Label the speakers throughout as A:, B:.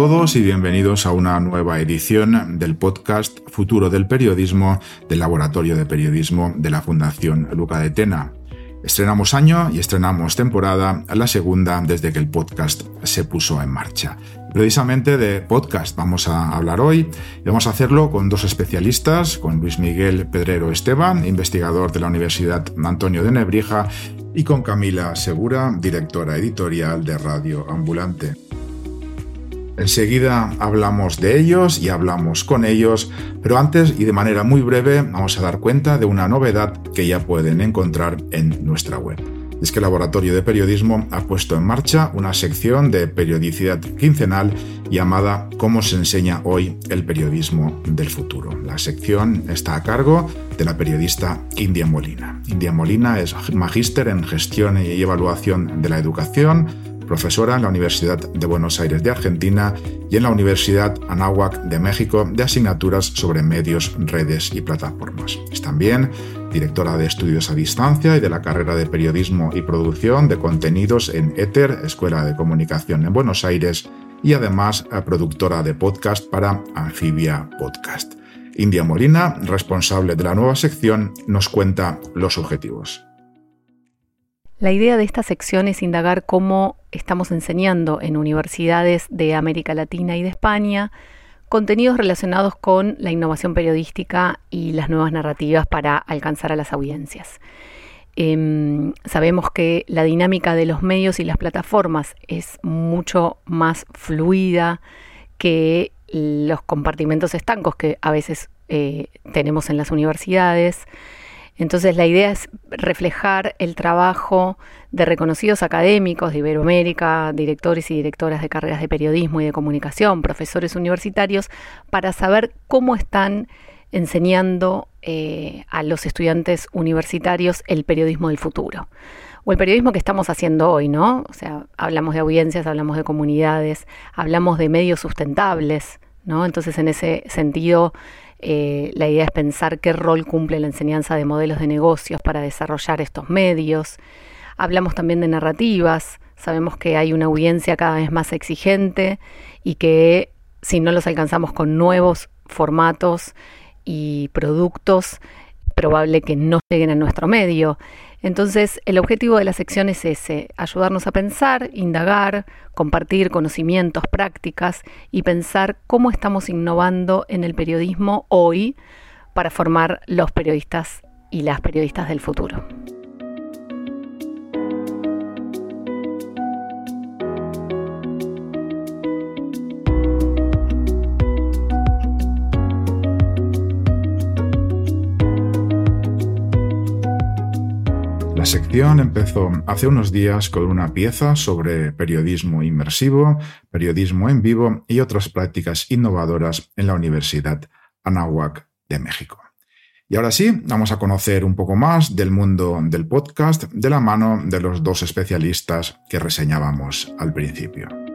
A: Todos y bienvenidos a una nueva edición del podcast Futuro del Periodismo del Laboratorio de Periodismo de la Fundación Luca de Tena. Estrenamos año y estrenamos temporada, la segunda desde que el podcast se puso en marcha. Precisamente de podcast vamos a hablar hoy y vamos a hacerlo con dos especialistas, con Luis Miguel Pedrero Esteban, investigador de la Universidad Antonio de Nebrija, y con Camila Segura, directora editorial de Radio Ambulante. Enseguida hablamos de ellos y hablamos con ellos, pero antes y de manera muy breve vamos a dar cuenta de una novedad que ya pueden encontrar en nuestra web. Es que el Laboratorio de Periodismo ha puesto en marcha una sección de periodicidad quincenal llamada Cómo se enseña hoy el periodismo del futuro. La sección está a cargo de la periodista India Molina. India Molina es magíster en gestión y evaluación de la educación, profesora en la Universidad de Buenos Aires de Argentina y en la Universidad Anáhuac de México de asignaturas sobre medios, redes y plataformas. Es también directora de estudios a distancia y de la carrera de periodismo y producción de contenidos en ETER, Escuela de Comunicación en Buenos Aires, y además eh, productora de podcast para Amphibia Podcast. India Molina, responsable de la nueva sección, nos cuenta los objetivos.
B: La idea de esta sección es indagar cómo estamos enseñando en universidades de América Latina y de España contenidos relacionados con la innovación periodística y las nuevas narrativas para alcanzar a las audiencias. Em, sabemos que la dinámica de los medios y las plataformas es mucho más fluida que los compartimentos estancos que a veces eh, tenemos en las universidades. Entonces la idea es reflejar el trabajo de reconocidos académicos de Iberoamérica, directores y directoras de carreras de periodismo y de comunicación, profesores universitarios, para saber cómo están enseñando eh, a los estudiantes universitarios el periodismo del futuro. O el periodismo que estamos haciendo hoy, ¿no? O sea, hablamos de audiencias, hablamos de comunidades, hablamos de medios sustentables, ¿no? Entonces, en ese sentido, eh, la idea es pensar qué rol cumple la enseñanza de modelos de negocios para desarrollar estos medios. Hablamos también de narrativas. Sabemos que hay una audiencia cada vez más exigente y que si no los alcanzamos con nuevos formatos y productos, probable que no lleguen a nuestro medio. Entonces, el objetivo de la sección es ese, ayudarnos a pensar, indagar, compartir conocimientos, prácticas y pensar cómo estamos innovando en el periodismo hoy para formar los periodistas y las periodistas del futuro.
A: La sección empezó hace unos días con una pieza sobre periodismo inmersivo, periodismo en vivo y otras prácticas innovadoras en la Universidad Anáhuac de México. Y ahora sí, vamos a conocer un poco más del mundo del podcast de la mano de los dos especialistas que reseñábamos al principio.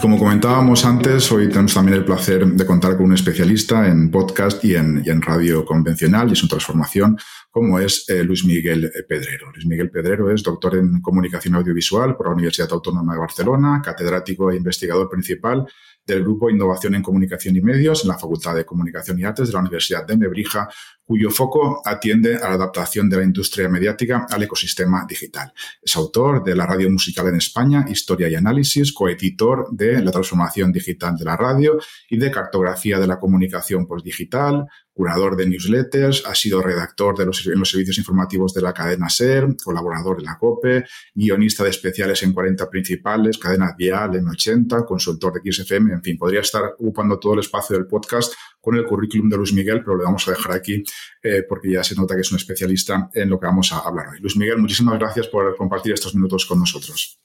A: Como comentábamos antes, hoy tenemos también el placer de contar con un especialista en podcast y en, radio convencional y su transformación, como es eh, Luis Miguel Pedrero. Luis Miguel Pedrero es doctor en comunicación audiovisual por la Universidad Autónoma de Barcelona, catedrático e investigador principal del Grupo Innovación en Comunicación y Medios en la Facultad de Comunicación y Artes de la Universidad de Nebrija, cuyo foco atiende a la adaptación de la industria mediática al ecosistema digital. Es autor de La Radio Musical en España, Historia y Análisis, coeditor de La Transformación Digital de la Radio y de Cartografía de la Comunicación Postdigital, curador de newsletters, ha sido redactor de los, en los servicios informativos de la cadena SER, colaborador en la COPE, guionista de especiales en 40 principales, cadena Vial en 80, consultor de XFM, en fin, podría estar ocupando todo el espacio del podcast con el currículum de Luis Miguel, pero lo vamos a dejar aquí eh, porque ya se nota que es un especialista en lo que vamos a hablar hoy. Luis Miguel, muchísimas gracias por compartir estos minutos con nosotros.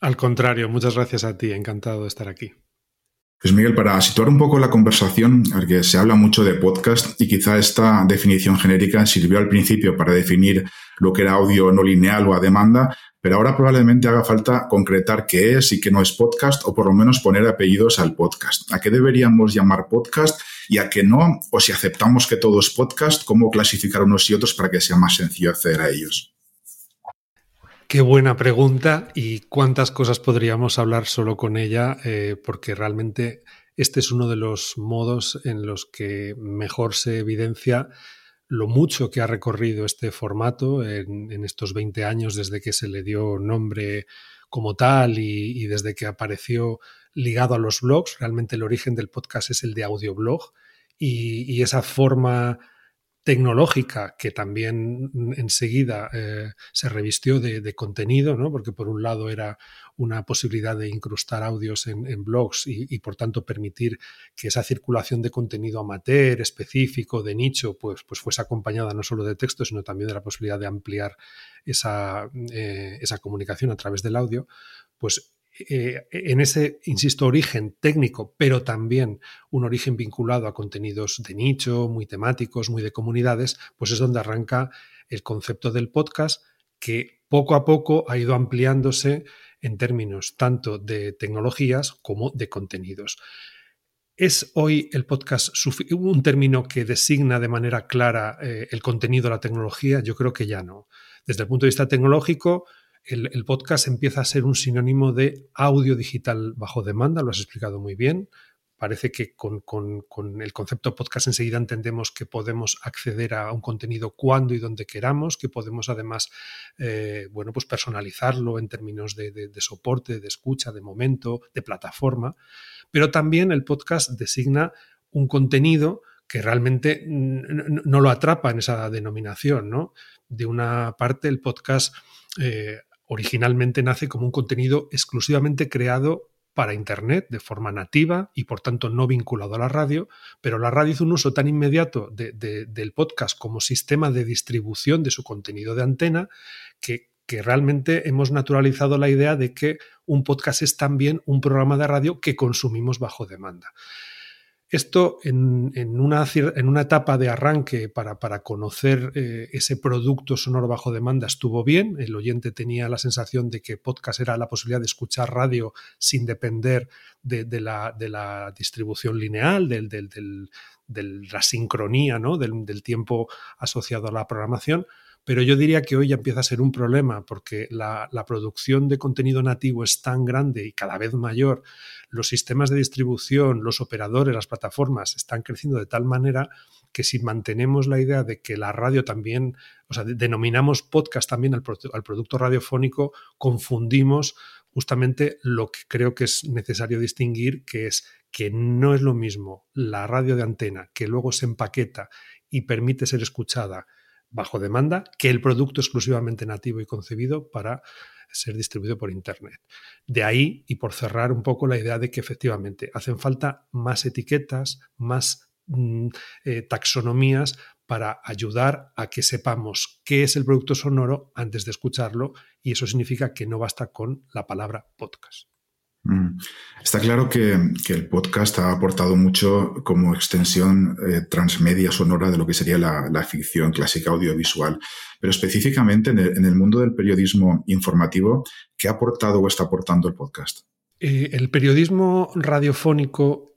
C: Al contrario, muchas gracias a ti, encantado de estar aquí.
A: Pues Miguel, para situar un poco la conversación, porque se habla mucho de podcast y quizá esta definición genérica sirvió al principio para definir lo que era audio no lineal o a demanda, pero ahora probablemente haga falta concretar qué es y qué no es podcast o por lo menos poner apellidos al podcast. ¿A qué deberíamos llamar podcast y a qué no? O si aceptamos que todo es podcast, ¿cómo clasificar unos y otros para que sea más sencillo acceder a ellos?
C: Qué buena pregunta y cuántas cosas podríamos hablar solo con ella, eh, porque realmente este es uno de los modos en los que mejor se evidencia lo mucho que ha recorrido este formato en, estos 20 años desde que se le dio nombre como tal y, desde que apareció ligado a los blogs. Realmente el origen del podcast es el de audioblog y, y esa forma tecnológica que también enseguida eh, se revistió de, contenido, ¿no? porque por un lado era una posibilidad de incrustar audios en, blogs y, por tanto permitir que esa circulación de contenido amateur, específico, de nicho, pues, pues fuese acompañada no solo de texto, sino también de la posibilidad de ampliar esa, eh, esa comunicación a través del audio, pues eh, en ese, insisto, origen técnico, pero también un origen vinculado a contenidos de nicho, muy temáticos, muy de comunidades, pues es donde arranca el concepto del podcast que poco a poco ha ido ampliándose en términos tanto de tecnologías como de contenidos. ¿Es hoy el podcast un término que designa de manera clara eh, el contenido de la tecnología? Yo creo que ya no. Desde el punto de vista tecnológico, el, podcast empieza a ser un sinónimo de audio digital bajo demanda, lo has explicado muy bien. Parece que con, el concepto podcast enseguida entendemos que podemos acceder a un contenido cuando y donde queramos, que podemos además eh, bueno, pues personalizarlo en términos de, soporte, de escucha, de momento, de plataforma. Pero también el podcast designa un contenido que realmente no lo atrapa en esa denominación. ¿no? De una parte, el podcast eh, originalmente nace como un contenido exclusivamente creado para Internet de forma nativa y por tanto no vinculado a la radio, pero la radio hizo un uso tan inmediato del podcast como sistema de distribución de su contenido de antena que, que realmente hemos naturalizado la idea de que un podcast es también un programa de radio que consumimos bajo demanda. Esto en, una, en, una, etapa de arranque para, para conocer eh, ese producto sonoro bajo demanda estuvo bien. El oyente tenía la sensación de que podcast era la posibilidad de escuchar radio sin depender de, la, de la, distribución lineal, del, de la sincronía, ¿no? del tiempo asociado a la programación pero yo diría que hoy ya empieza a ser un problema porque la, producción de contenido nativo es tan grande y cada vez mayor, los sistemas de distribución, los operadores, las plataformas están creciendo de tal manera que si mantenemos la idea de que la radio también, o sea, denominamos podcast también al, al producto radiofónico, confundimos justamente lo que creo que es necesario distinguir, que es que no es lo mismo la radio de antena que luego se empaqueta y permite ser escuchada bajo demanda que el producto exclusivamente nativo y concebido para ser distribuido por Internet. De ahí, y por cerrar un poco la idea de que efectivamente hacen falta más etiquetas, más mm, eh, taxonomías para ayudar a que sepamos qué es el producto sonoro antes de escucharlo y eso significa que no basta con la palabra podcast.
A: Mm. Está claro que, el podcast ha aportado mucho como extensión eh, transmedia sonora de lo que sería la, ficción clásica audiovisual, pero específicamente en el, mundo del periodismo informativo, ¿qué ha aportado o está aportando el podcast?
C: Eh, el periodismo radiofónico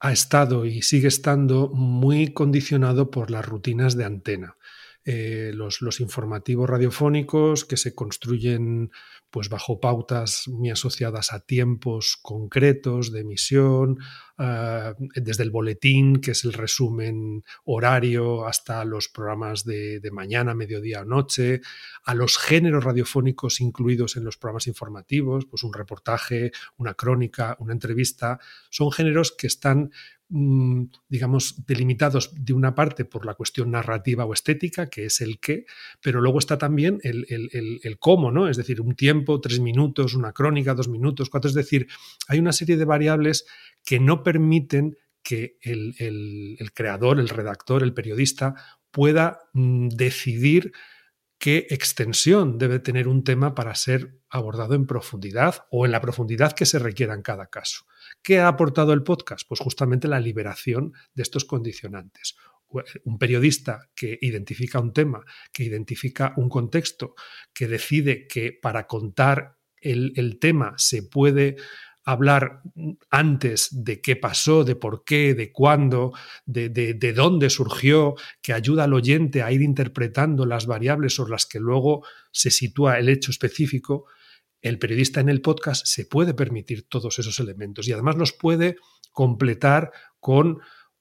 C: ha estado y sigue estando muy condicionado por las rutinas de antena. Eh, los, los, informativos radiofónicos que se construyen pues bajo pautas muy asociadas a tiempos concretos de emisión, ah, desde el boletín, que es el resumen horario, hasta los programas de, de, mañana, mediodía o noche, a los géneros radiofónicos incluidos en los programas informativos, pues un reportaje, una crónica, una entrevista, son géneros que están digamos, delimitados de una parte por la cuestión narrativa o estética, que es el qué, pero luego está también el, cómo, ¿no? Es decir, un tiempo, tres minutos, una crónica, dos minutos, cuatro. Es decir, hay una serie de variables que no permiten que el, creador, el redactor, el periodista pueda mm, decidir qué extensión debe tener un tema para ser abordado en profundidad o en la profundidad que se requiera en cada caso. ¿Qué ha aportado el podcast? Pues justamente la liberación de estos condicionantes. Un periodista que identifica un tema, que identifica un contexto, que decide que para contar el, tema se puede hablar antes de qué pasó, de por qué, de cuándo, de, de, dónde surgió, que ayuda al oyente a ir interpretando las variables sobre las que luego se sitúa el hecho específico, el periodista en el podcast se puede permitir todos esos elementos y además los puede completar con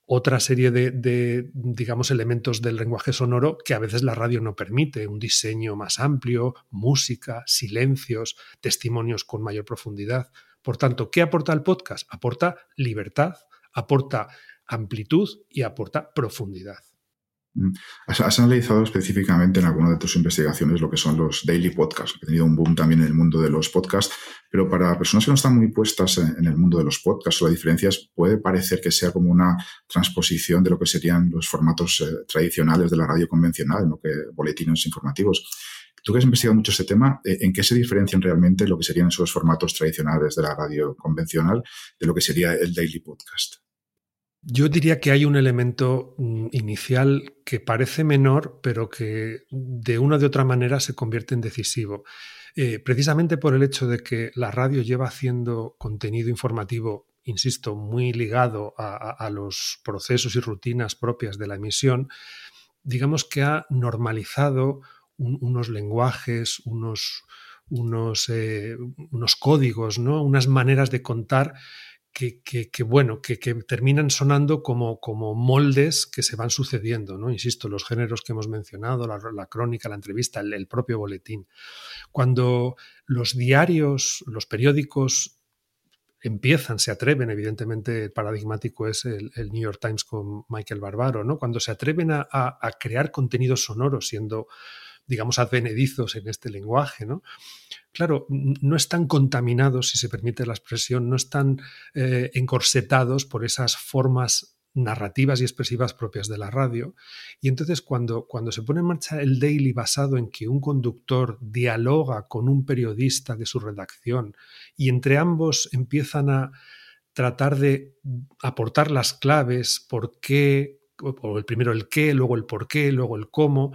C: otra serie de, de, digamos, elementos del lenguaje sonoro que a veces la radio no permite, un diseño más amplio, música, silencios, testimonios con mayor profundidad. Por tanto, ¿qué aporta el podcast? Aporta libertad, aporta amplitud y aporta profundidad.
A: Mm. Has, analizado específicamente en alguna de tus investigaciones lo que son los daily podcasts, que ha tenido un boom también en el mundo de los podcasts, pero para personas que no están muy puestas en, el mundo de los podcasts o las diferencias, puede parecer que sea como una transposición de lo que serían los formatos eh, tradicionales de la radio convencional, ¿no? que boletines informativos. Tú que has investigado mucho este tema, eh, ¿en qué se diferencian realmente lo que serían esos formatos tradicionales de la radio convencional de lo que sería el daily podcast?
C: Yo diría que hay un elemento mm, inicial que parece menor, pero que de una u otra manera se convierte en decisivo. Eh, precisamente por el hecho de que la radio lleva haciendo contenido informativo, insisto, muy ligado a los procesos y rutinas propias de la emisión, digamos que ha normalizado unos lenguajes, unos, unos, eh, unos códigos, ¿no? unas maneras de contar que, bueno, que, terminan sonando como, moldes que se van sucediendo, ¿no? Insisto, los géneros que hemos mencionado, la, crónica, la entrevista, el, el, propio boletín. Cuando los diarios, los periódicos empiezan, se atreven, evidentemente paradigmático es el, el, New York Times con Michael Barbaro, ¿no? Cuando se atreven a, crear contenidos sonoros siendo digamos, advenedizos en este lenguaje, ¿no? Claro, no están contaminados, si se permite la expresión, no están eh, encorsetados por esas formas narrativas y expresivas propias de la radio. Y entonces cuando, cuando se pone en marcha el daily basado en que un conductor dialoga con un periodista de su redacción y entre ambos empiezan a tratar de aportar las claves, por qué, o el primero el qué, luego el por qué, luego el cómo,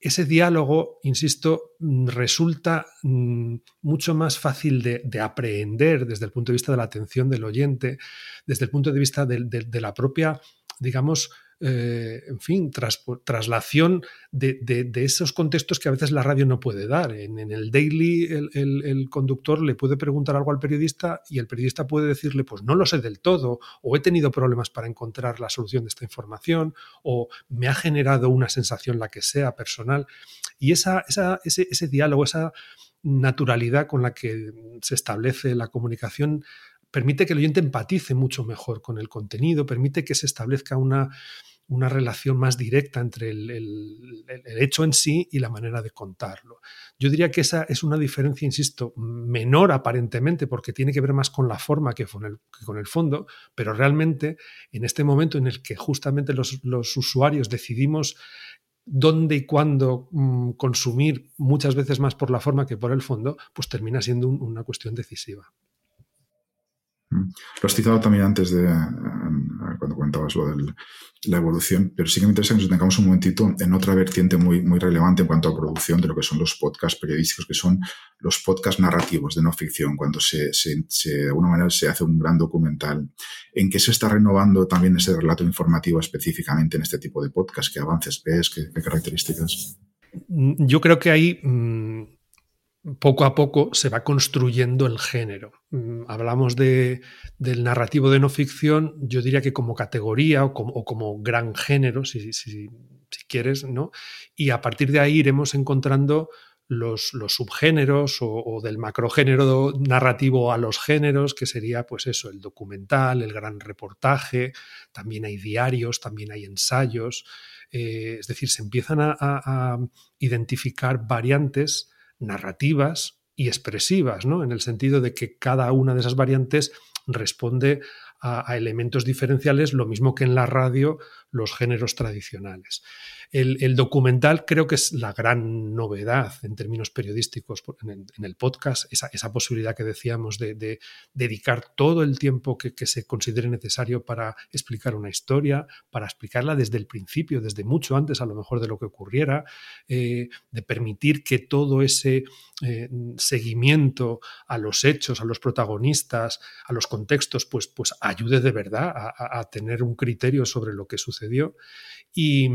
C: ese diálogo, insisto, mm, resulta mm, mucho más fácil de, aprehender desde el punto de vista de la atención del oyente, desde el punto de vista de la propia, digamos, eh, en fin, traslación de, esos contextos que a veces la radio no puede dar. En, el daily el, conductor le puede preguntar algo al periodista y el periodista puede decirle, pues no lo sé del todo, o he tenido problemas para encontrar la solución de esta información, o me ha generado una sensación, la que sea, personal. Y esa, ese, ese diálogo, esa naturalidad con la que se establece la comunicación permite que el oyente empatice mucho mejor con el contenido, permite que se establezca una, una relación más directa entre el, hecho en sí y la manera de contarlo. Yo diría que esa es una diferencia, insisto, menor aparentemente, porque tiene que ver más con la forma que con el, con el fondo, pero realmente en este momento en el que justamente los, usuarios decidimos dónde y cuándo mm, consumir muchas veces más por la forma que por el fondo, pues termina siendo una cuestión decisiva.
A: Mm. Lo has citado también antes de cuando comentabas lo de la evolución, pero sí que me interesa que nos tengamos un momentito en otra vertiente muy, muy relevante en cuanto a producción de lo que son los podcasts periodísticos, que son los podcasts narrativos de no ficción, cuando se, de alguna manera se hace un gran documental. ¿En qué se está renovando también ese relato informativo específicamente en este tipo de podcast? ¿Qué avances ves? ¿Qué, características?
C: Yo creo que hay poco a poco se va construyendo el género. Mm, hablamos de, del narrativo de no ficción, yo diría que como categoría o como, gran género, si, quieres, ¿no? Y a partir de ahí iremos encontrando los, subgéneros o, o, del macrogénero narrativo a los géneros, que sería pues eso, el documental, el gran reportaje, también hay diarios, también hay ensayos, eh, es decir, se empiezan a identificar variantes narrativas y expresivas, ¿no? En el sentido de que cada una de esas variantes responde a, elementos diferenciales, lo mismo que en la radio los géneros tradicionales. El, documental creo que es la gran novedad en términos periodísticos en el, podcast, esa, posibilidad que decíamos de, dedicar todo el tiempo que, se considere necesario para explicar una historia, para explicarla desde el principio, desde mucho antes a lo mejor de lo que ocurriera, eh, de permitir que todo ese eh, seguimiento a los hechos, a los protagonistas, a los contextos, pues, pues ayude de verdad a, tener un criterio sobre lo que sucedió. Y,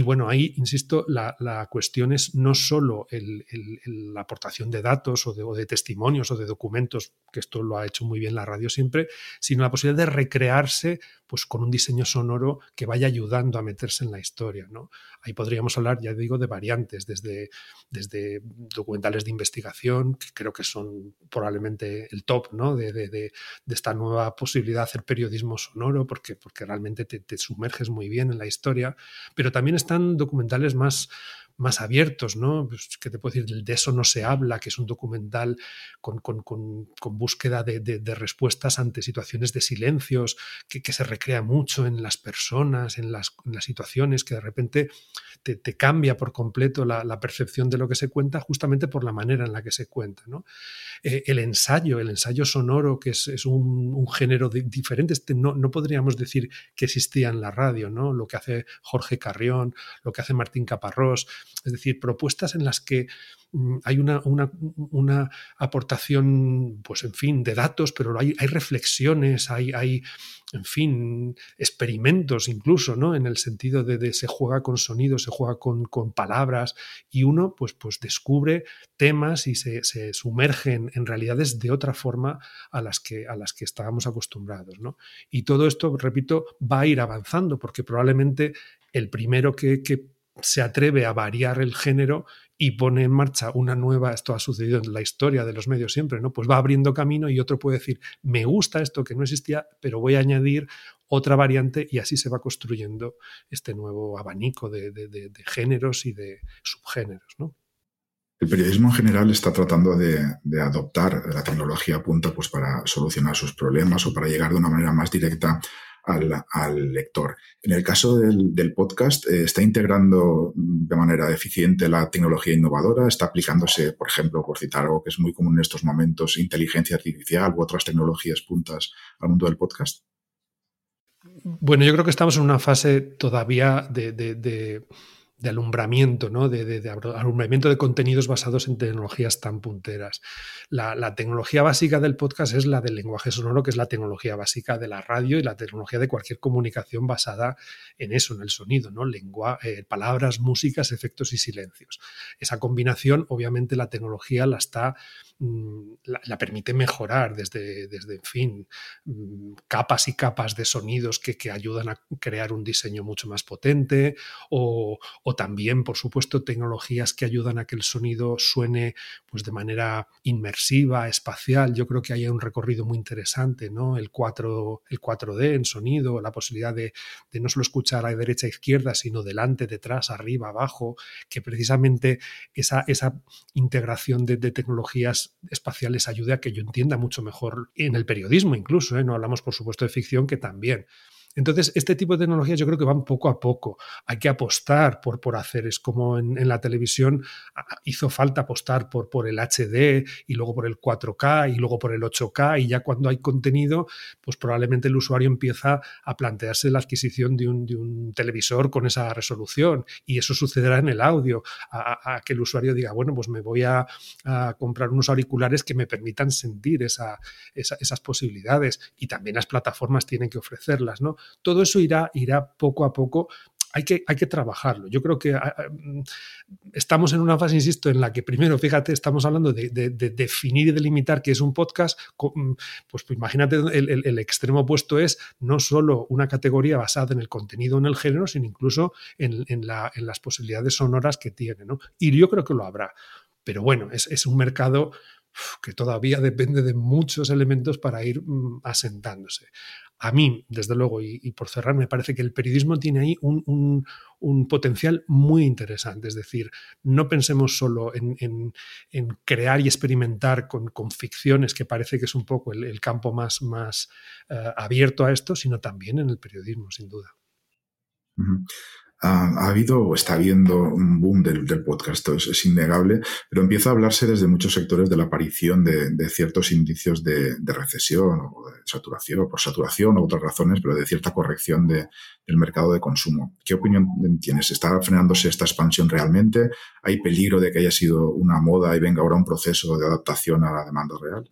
C: bueno, ahí, insisto, la, cuestión es no solo la aportación de datos o de, testimonios o de documentos, que esto lo ha hecho muy bien la radio siempre, sino la posibilidad de recrearse pues, con un diseño sonoro que vaya ayudando a meterse en la historia. ¿no? Ahí podríamos hablar, ya digo, de variantes, desde, documentales de investigación, que creo que son probablemente el top ¿no? de, esta nueva posibilidad de hacer periodismo sonoro, porque, porque realmente te, te sumerges muy bien en la historia, pero también están documentales más más abiertos, ¿no? Pues, ¿Qué te puedo decir? De eso no se habla, que es un documental con, búsqueda de, respuestas ante situaciones de silencios, que, se recrea mucho en las personas, en las, situaciones, que de repente te, cambia por completo la, percepción de lo que se cuenta justamente por la manera en la que se cuenta, ¿no? Eh, el ensayo, el ensayo sonoro, que es, un, género diferente, este no, no podríamos decir que existía en la radio, ¿no? Lo que hace Jorge Carrión, lo que hace Martín Caparrós, es decir, propuestas en las que mm, hay una, una, aportación, pues en fin, de datos, pero hay, hay reflexiones, hay, hay, en fin, experimentos incluso, ¿no? En el sentido de, se juega con sonidos, se juega con, palabras y uno pues, pues descubre temas y se, sumerge en, realidades de otra forma a las que, a las que estábamos acostumbrados, ¿no? Y todo esto, repito, va a ir avanzando porque probablemente el primero que se atreve a variar el género y pone en marcha una nueva, esto ha sucedido en la historia de los medios siempre, ¿no? Pues va abriendo camino y otro puede decir, me gusta esto que no existía, pero voy a añadir otra variante y así se va construyendo este nuevo abanico de, géneros y de subgéneros, ¿no?
A: El periodismo en general está tratando de, adoptar la tecnología punta pues, para solucionar sus problemas o para llegar de una manera más directa al, lector. En el caso del, podcast, eh, ¿está integrando de manera eficiente la tecnología innovadora? ¿Está aplicándose, por ejemplo, por citar algo que es muy común en estos momentos, inteligencia artificial u otras tecnologías puntas al mundo del podcast?
C: Bueno, yo creo que estamos en una fase todavía de de alumbramiento, ¿no? De, alumbramiento de contenidos basados en tecnologías tan punteras. La, tecnología básica del podcast es la del lenguaje sonoro, que es la tecnología básica de la radio y la tecnología de cualquier comunicación basada en eso, en el sonido, ¿no? Lengua, eh, palabras, músicas, efectos y silencios. Esa combinación, obviamente, la tecnología la está Mm, la, permite mejorar desde, desde, en fin, mm, capas y capas de sonidos que, ayudan a crear un diseño mucho más potente o, también, por supuesto, tecnologías que ayudan a que el sonido suene pues, de manera inmersiva, espacial. Yo creo que hay un recorrido muy interesante, ¿no? El, 4, el 4D en sonido, la posibilidad de, no solo escuchar a derecha e izquierda, sino delante, detrás, arriba, abajo, que precisamente esa, esa integración de tecnologías espaciales ayude a que yo entienda mucho mejor en el periodismo incluso, ¿eh? no hablamos por supuesto de ficción que también. Entonces, este tipo de tecnologías yo creo que van poco a poco. Hay que apostar por, por hacer. Es como en, la televisión hizo falta apostar por, por el HD y luego por el 4K y luego por el 8K y ya cuando hay contenido, pues probablemente el usuario empieza a plantearse la adquisición de un, de un televisor con esa resolución y eso sucederá en el audio, a, que el usuario diga, bueno, pues me voy a, comprar unos auriculares que me permitan sentir esa, esas posibilidades y también las plataformas tienen que ofrecerlas, ¿no? Todo eso irá, irá poco a poco hay que, hay que, trabajarlo. Yo creo que ah, ah, mm, estamos en una fase, insisto, en la que primero, fíjate, estamos hablando de, definir y delimitar qué es un podcast. Mm, pues, pues, imagínate, el, extremo opuesto es no solo una categoría basada en el contenido, en el género, sino incluso en, las posibilidades sonoras que tiene. Y yo creo que lo habrá. Pero bueno, es, es un mercado que todavía depende de muchos elementos para ir mm, asentándose. A mí, desde luego, y, por cerrar, me parece que el periodismo tiene ahí un, potencial muy interesante. Es decir, no pensemos solo en, crear y experimentar con, ficciones, que parece que es un poco el, campo más, más eh, abierto a esto, sino también en el periodismo, sin duda.
A: Ha habido o está habiendo un boom del, podcast, es, innegable, pero empieza a hablarse desde muchos sectores de la aparición de, ciertos indicios de, recesión o de saturación, o por saturación o otras razones, pero de cierta corrección del mercado de consumo. ¿Qué opinión tienes? ¿Está frenándose esta expansión realmente? ¿Hay peligro de que haya sido una moda y venga ahora un proceso de adaptación a la demanda real?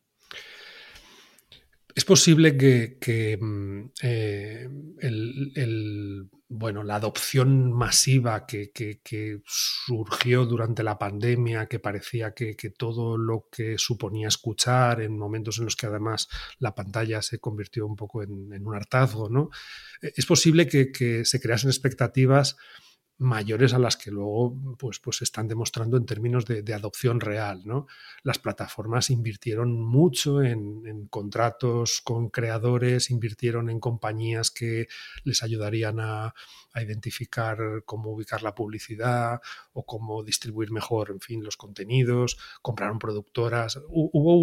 C: Es posible que, mm, eh, el, bueno, la adopción masiva que, surgió durante la pandemia, que parecía que, todo lo que suponía escuchar en momentos en los que además la pantalla se convirtió un poco en, en un hartazgo, ¿no? Eh, es posible que, se creasen expectativas mayores a las que luego pues, pues están demostrando en términos de, adopción real. ¿no? Las plataformas invirtieron mucho en, contratos con creadores, invirtieron en compañías que les ayudarían a, identificar cómo ubicar la publicidad o cómo distribuir mejor, en fin, los contenidos, compraron productoras. Hubo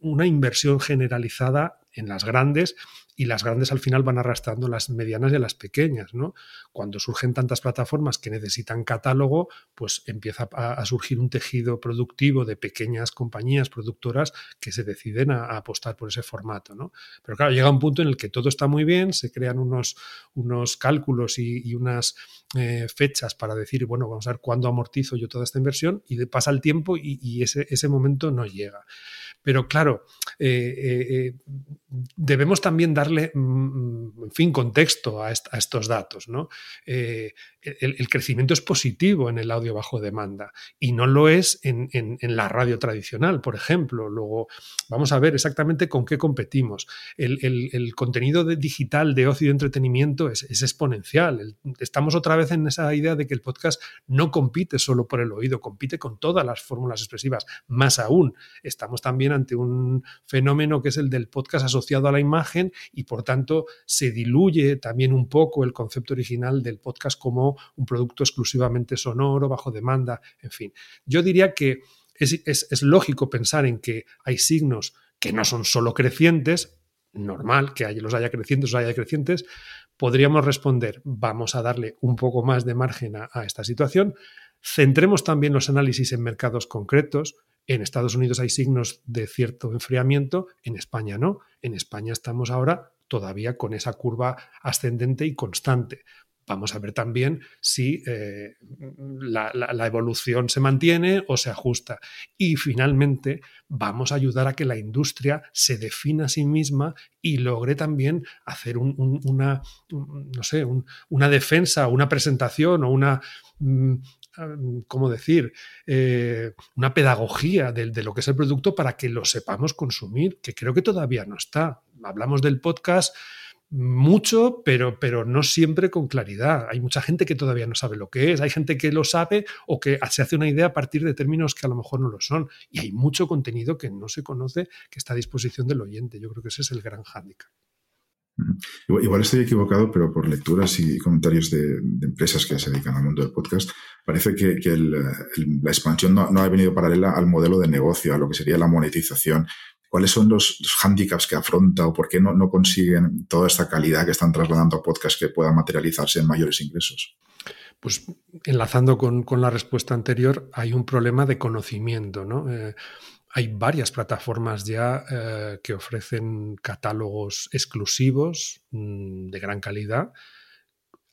C: una inversión generalizada en las grandes y las grandes al final van arrastrando las medianas y las pequeñas, ¿no? Cuando surgen tantas plataformas que necesitan catálogo, pues empieza a, surgir un tejido productivo de pequeñas compañías productoras que se deciden a, apostar por ese formato, ¿no? Pero claro, llega un punto en el que todo está muy bien, se crean unos, unos cálculos y, unas eh, fechas para decir, bueno, vamos a ver cuándo amortizo yo toda esta inversión y pasa el tiempo y, ese, ese momento no llega. Pero claro, eh, eh, debemos también darle, mm, mm, en fin, contexto a, estos datos. ¿no? Eh, el, crecimiento es positivo en el audio bajo demanda y no lo es en, la radio tradicional, por ejemplo. Luego, vamos a ver exactamente con qué competimos. El, contenido digital de ocio y de entretenimiento es, exponencial. estamos otra vez en esa idea de que el podcast no compite solo por el oído, compite con todas las fórmulas expresivas. Más aún, estamos también ante un fenómeno que es el del podcast asociado a la imagen y por tanto se diluye también un poco el concepto original del podcast como un producto exclusivamente sonoro, bajo demanda, en fin. Yo diría que es, lógico pensar en que hay signos que no son solo crecientes, normal que los haya crecientes o haya crecientes, podríamos responder, vamos a darle un poco más de margen a, esta situación, centremos también los análisis en mercados concretos, en Estados Unidos hay signos de cierto enfriamiento, en España no. En España estamos ahora todavía con esa curva ascendente y constante. Vamos a ver también si eh, la, evolución se mantiene o se ajusta. Y finalmente vamos a ayudar a que la industria se defina a sí misma y logre también hacer una, no sé, una defensa, una presentación o una mm, ¿cómo decir?, eh, una pedagogía de, de, lo que es el producto para que lo sepamos consumir, que creo que todavía no está. Hablamos del podcast mucho, pero, pero no siempre con claridad. Hay mucha gente que todavía no sabe lo que es, hay gente que lo sabe o que se hace una idea a partir de términos que a lo mejor no lo son. Y hay mucho contenido que no se conoce, que está a disposición del oyente. Yo creo que ese es el gran hándicap.
A: Igual estoy equivocado, pero por lecturas y comentarios de, empresas que se dedican al mundo del podcast, parece que, la expansión no, ha venido paralela al modelo de negocio, a lo que sería la monetización. ¿Cuáles son los, hándicaps que afronta o por qué no, consiguen toda esta calidad que están trasladando a podcast que pueda materializarse en mayores ingresos?
C: Pues enlazando con, la respuesta anterior, hay un problema de conocimiento, ¿no? Eh, hay varias plataformas ya eh, que ofrecen catálogos exclusivos mm, de gran calidad,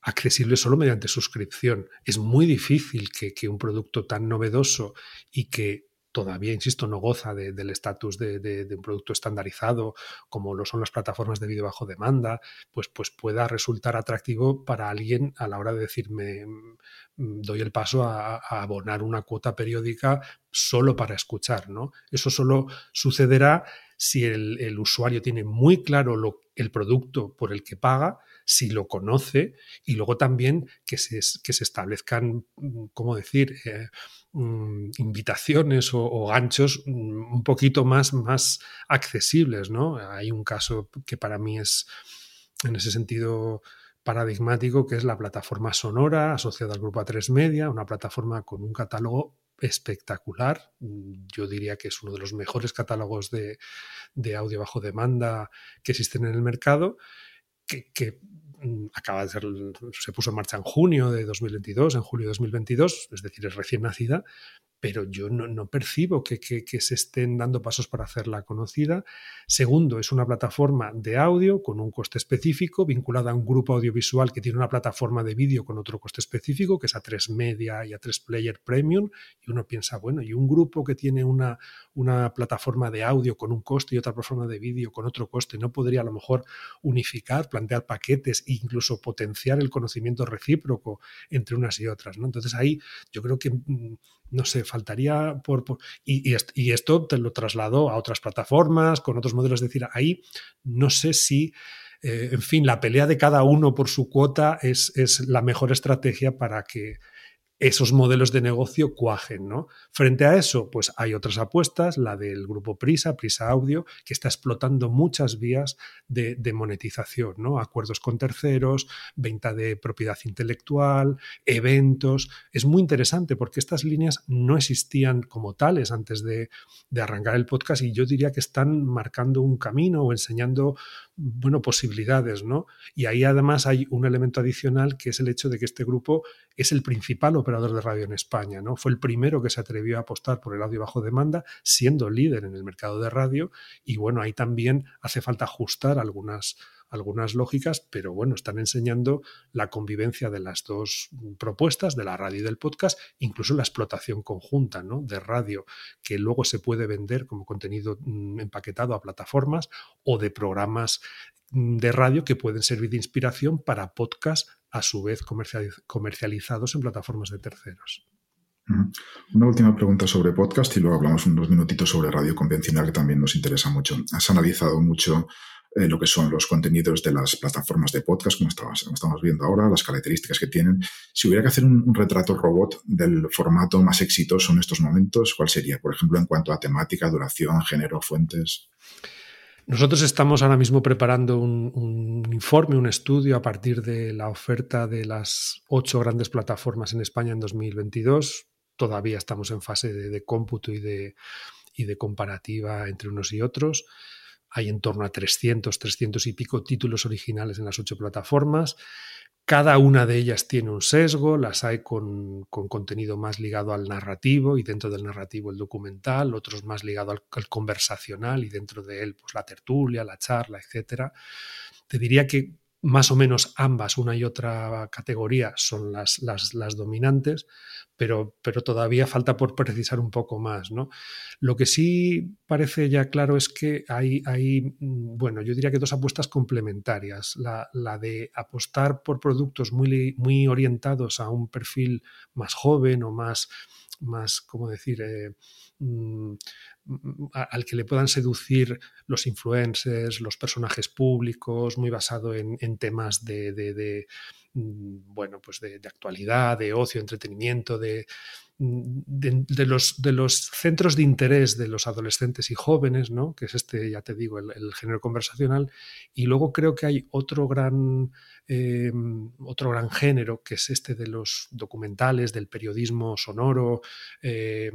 C: accesibles solo mediante suscripción. Es muy difícil que, un producto tan novedoso y que todavía, insisto, no goza del estatus de, un producto estandarizado, como lo son las plataformas de vídeo bajo demanda, pues, pues pueda resultar atractivo para alguien a la hora de decirme, mm, doy el paso a, abonar una cuota periódica solo para escuchar. ¿no? Eso solo sucederá si el, usuario tiene muy claro el producto por el que paga, si lo conoce y luego también que se, que se establezcan, mm, ¿cómo decir?, eh, Mm, invitaciones o, ganchos mm, un poquito más, más accesibles, ¿no? Hay un caso que para mí es en ese sentido paradigmático, que es la plataforma Sonora asociada al grupo A3 Media, una plataforma con un catálogo espectacular. Yo diría que es uno de los mejores catálogos de, audio bajo demanda que existen en el mercado, que, mm, acaba de ser, se puso en marcha en junio de 2022, en julio de 2022, es decir, es recién nacida, pero yo no, percibo que, se estén dando pasos para hacerla conocida. Segundo, es una plataforma de audio con un coste específico, vinculada a un grupo audiovisual que tiene una plataforma de vídeo con otro coste específico, que es a 3 Media y a 3 Player Premium, y uno piensa, bueno, y un grupo que tiene una, plataforma de audio con un coste y otra plataforma de vídeo con otro coste, ¿no podría a lo mejor unificar, plantear paquetes e incluso potenciar el conocimiento recíproco entre unas y otras? ¿no? Entonces ahí yo creo que mm, no sé, faltaría por... y, esto te lo trasladó a otras plataformas, con otros modelos, es decir, ahí no sé si... Eh, en fin, la pelea de cada uno por su cuota es, es la mejor estrategia para que esos modelos de negocio cuajen, ¿no? Frente a eso, pues hay otras apuestas, la del grupo Prisa, Prisa Audio, que está explotando muchas vías de, monetización, ¿no? Acuerdos con terceros, venta de propiedad intelectual, eventos. Es muy interesante porque estas líneas no existían como tales antes de, arrancar el podcast y yo diría que están marcando un camino o enseñando bueno, posibilidades, ¿no? Y ahí además hay un elemento adicional que es el hecho de que este grupo es el principal operador de radio en España, ¿no? Fue el primero que se atrevió a apostar por el audio bajo demanda, siendo líder en el mercado de radio, y bueno, ahí también hace falta ajustar algunas algunas lógicas, pero bueno, están enseñando la convivencia de las dos propuestas, de la radio y del podcast, incluso la explotación conjunta ¿no? de radio, que luego se puede vender como contenido mm, empaquetado a plataformas o de programas mm, de radio que pueden servir de inspiración para podcasts a su vez comercializados en plataformas de terceros.
A: Una última pregunta sobre podcast y luego hablamos unos minutitos sobre radio convencional que también nos interesa mucho. Has analizado mucho eh, lo que son los contenidos de las plataformas de podcast, como estamos, viendo ahora, las características que tienen. Si hubiera que hacer un, retrato robot del formato más exitoso en estos momentos, ¿cuál sería? Por ejemplo, en cuanto a temática, duración, género, fuentes.
C: Nosotros estamos ahora mismo preparando un, informe, un estudio a partir de la oferta de las ocho grandes plataformas en España en 2022. Todavía estamos en fase de, cómputo y de comparativa entre unos y otros. Hay en torno a 300, 300 y pico títulos originales en las ocho plataformas. Cada una de ellas tiene un sesgo, las hay con, contenido más ligado al narrativo y dentro del narrativo el documental, otros más ligado al, al, conversacional y dentro de él pues, la tertulia, la charla, etc. Te diría que más o menos ambas, una y otra categoría, son las, las dominantes, pero, pero, todavía falta por precisar un poco más. ¿no? Lo que sí parece ya claro es que hay, hay mm, bueno, yo diría que dos apuestas complementarias. La, la de apostar por productos muy, muy orientados a un perfil más joven o más, más ¿cómo decir?, eh, mm, al que le puedan seducir los influencers, los personajes públicos, muy basado en, temas de, mm, bueno, pues de, actualidad, de ocio, entretenimiento, de, de, los, de los centros de interés de los adolescentes y jóvenes, ¿no? que es este, ya te digo, el, género conversacional. Y luego creo que hay otro gran, eh, otro gran género, que es este de los documentales, del periodismo sonoro, eh,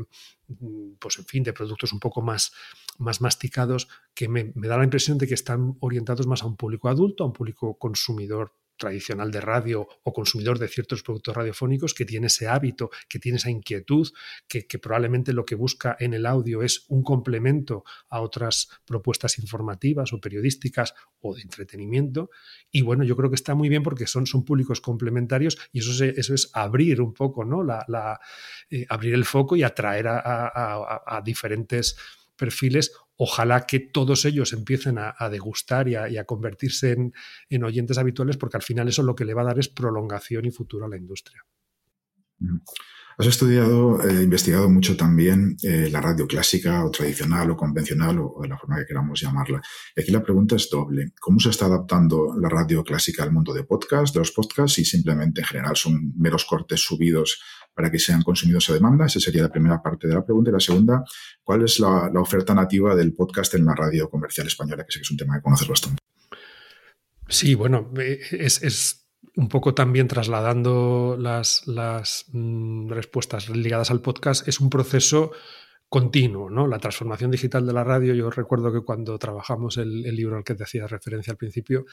C: pues en fin, de productos un poco más, más masticados, que me da la impresión de que están orientados más a un público adulto, a un público consumidor tradicional de radio o consumidor de ciertos productos radiofónicos que tiene ese hábito, que tiene esa inquietud, que, probablemente lo que busca en el audio es un complemento a otras propuestas informativas o periodísticas o de entretenimiento. Y bueno, yo creo que está muy bien porque son, son públicos complementarios y eso es, eso es abrir un poco, ¿no? La, eh, abrir el foco y atraer a diferentes perfiles ojalá que todos ellos empiecen a, degustar y a, convertirse en, oyentes habituales, porque al final eso lo que le va a dar es prolongación y futuro a la industria.
A: Has estudiado, eh, investigado mucho también eh, la radio clásica o tradicional o convencional o, de la forma que queramos llamarla. Y aquí la pregunta es doble. ¿Cómo se está adaptando la radio clásica al mundo de podcast, de los podcasts y simplemente en general son meros cortes subidos para que sean consumidos a demanda? Esa sería la primera parte de la pregunta. Y la segunda, ¿cuál es la, oferta nativa del podcast en la radio comercial española? Que sé que es un tema que conoces bastante.
C: Sí, bueno, eh, es, un poco también trasladando las, las mm, respuestas ligadas al podcast, es un proceso continuo, ¿no? La transformación digital de la radio, yo recuerdo que cuando trabajamos el, libro al que te hacía referencia al principio,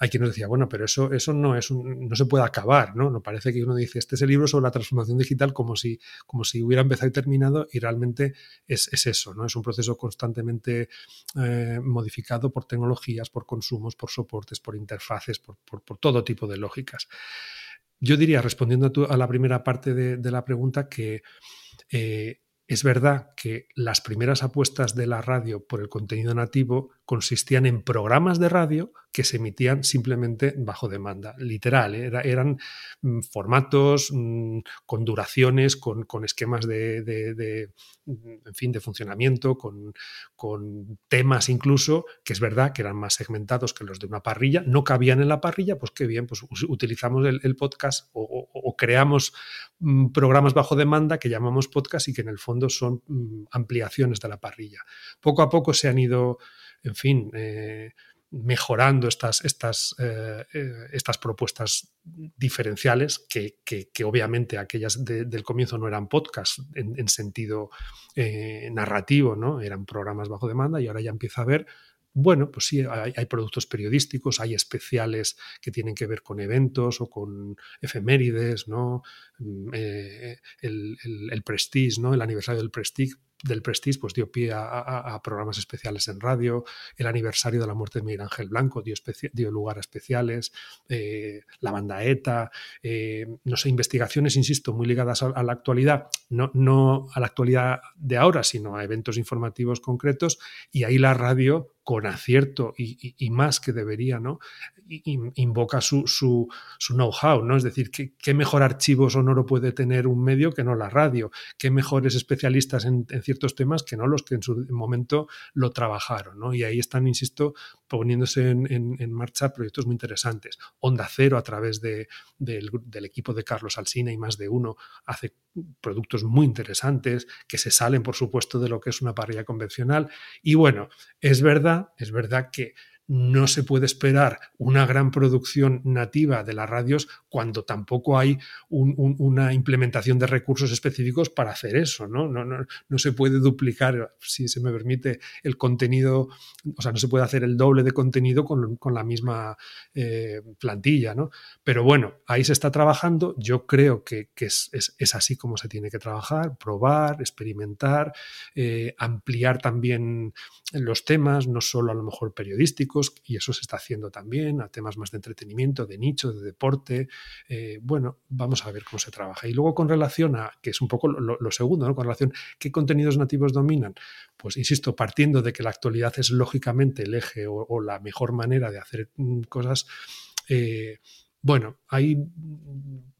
C: hay quien nos decía, bueno, pero eso, eso no es no se puede acabar, ¿no? No parece que uno dice, este es el libro sobre la transformación digital como si, como si hubiera empezado y terminado, y realmente es, eso, ¿no? Es un proceso constantemente eh, modificado por tecnologías, por consumos, por soportes, por interfaces, por, todo tipo de lógicas. Yo diría, respondiendo a, la primera parte de, la pregunta, que eh, es verdad que las primeras apuestas de la radio por el contenido nativo consistían en programas de radio que se emitían simplemente bajo demanda, literal, ¿eh? eran mm, formatos mm, con duraciones, con, esquemas de, mm, en fin, de funcionamiento, con, temas incluso, que es verdad que eran más segmentados que los de una parrilla, no cabían en la parrilla, pues qué bien, pues utilizamos el, podcast o, creamos programas bajo demanda que llamamos podcast y que en el fondo son ampliaciones de la parrilla. Poco a poco se han ido en fin, eh, mejorando estas, estas, eh, eh, estas propuestas diferenciales que, obviamente aquellas del comienzo no eran podcasts en, sentido narrativo, ¿no? eran programas bajo demanda y ahora ya empieza a haber bueno, pues sí, hay, productos periodísticos, hay especiales que tienen que ver con eventos o con efemérides, ¿no? Mm, el, el, Prestige, ¿no? El aniversario del Prestige del Prestige pues dio pie a, programas especiales en radio, el aniversario de la muerte de Miguel Ángel Blanco dio, dio lugar a especiales, eh, la banda ETA, eh, no sé, investigaciones, insisto, muy ligadas a, la actualidad, no, no a la actualidad de ahora, sino a eventos informativos concretos, y ahí la radio con acierto y, más que debería, ¿no? invoca su, su, know-how, ¿no? Es decir, ¿qué, mejor archivo sonoro puede tener un medio que no la radio? ¿Qué mejores especialistas en, ciertos temas que no los que en su momento lo trabajaron, ¿no? Y ahí están, insisto, poniéndose en, marcha proyectos muy interesantes. Onda Cero, a través de, del, del, equipo de Carlos Alsina y más de uno, hace productos muy interesantes que se salen, por supuesto, de lo que es una parrilla convencional. Y bueno, es verdad, es verdad que no se puede esperar una gran producción nativa de las radios cuando tampoco hay una implementación de recursos específicos para hacer eso, ¿no? No, ¿no? no, se puede duplicar, si se me permite, el contenido, o sea, no se puede hacer el doble de contenido con, la misma eh, plantilla, ¿no? Pero bueno, ahí se está trabajando, yo creo que, es, así como se tiene que trabajar, probar, experimentar, eh, ampliar también los temas, no solo a lo mejor periodísticos, y eso se está haciendo también, a temas más de entretenimiento, de nicho, de deporte. Eh, bueno, vamos a ver cómo se trabaja. Y luego con relación a, que es un poco lo, segundo, ¿no? con relación a qué contenidos nativos dominan, pues insisto, partiendo de que la actualidad es lógicamente el eje o, la mejor manera de hacer mm, cosas, eh, bueno, hay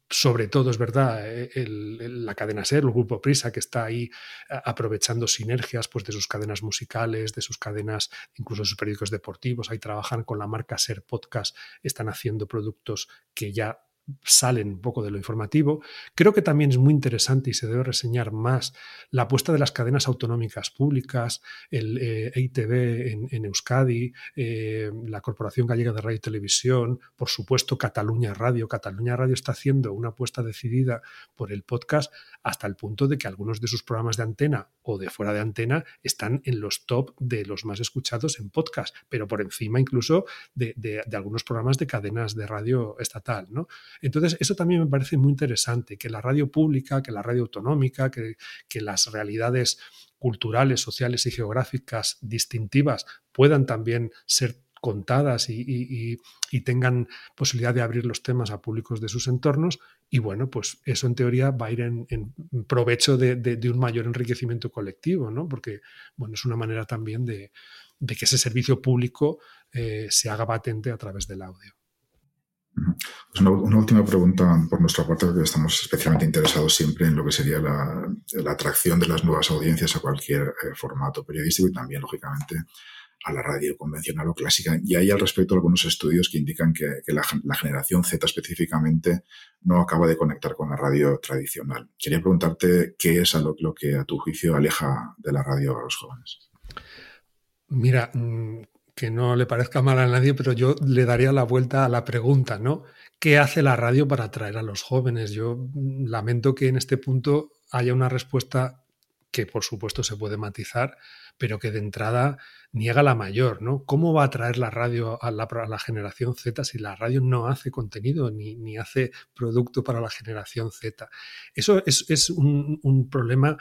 C: sobre todo es verdad eh, la cadena SER, el grupo Prisa, que está ahí aprovechando sinergias pues, de sus cadenas musicales, de sus cadenas, incluso de sus periódicos deportivos. Ahí trabajan con la marca SER Podcast, están haciendo productos que ya salen un poco de lo informativo. Creo que también es muy interesante y se debe reseñar más la apuesta de las cadenas autonómicas públicas, el eh, EITV en, Euskadi, eh, la Corporación Gallega de Radio y Televisión, por supuesto Cataluña Radio. Cataluña Radio está haciendo una apuesta decidida por el podcast hasta el punto de que algunos de sus programas de antena o de fuera de antena están en los top de los más escuchados en podcast, pero por encima incluso de, de algunos programas de cadenas de radio estatal. ¿no? Entonces, eso también me parece muy interesante, que la radio pública, que la radio autonómica, que, las realidades culturales, sociales y geográficas distintivas puedan también ser contadas y, tengan posibilidad de abrir los temas a públicos de sus entornos. Y bueno, pues eso en teoría va a ir en, provecho de, un mayor enriquecimiento colectivo, ¿no? Porque, bueno, es una manera también de, que ese servicio público eh, se haga patente a través del audio.
A: Pues una, última pregunta por nuestra parte, porque estamos especialmente interesados siempre en lo que sería la, atracción de las nuevas audiencias a cualquier eh, formato periodístico y también, lógicamente, a la radio convencional o clásica. Y hay al respecto algunos estudios que indican que, la, generación Z específicamente no acaba de conectar con la radio tradicional. Quería preguntarte qué es lo, lo que a tu juicio aleja de la radio a los jóvenes.
C: Mira, mm, que no le parezca mal a nadie, pero yo le daría la vuelta a la pregunta, ¿no? ¿Qué hace la radio para atraer a los jóvenes? Yo mm, lamento que en este punto haya una respuesta que por supuesto se puede matizar, pero que de entrada niega la mayor, ¿no? ¿Cómo va a traer la radio a la, generación Z si la radio no hace contenido ni, ni hace producto para la generación Z? Eso es, un, un problema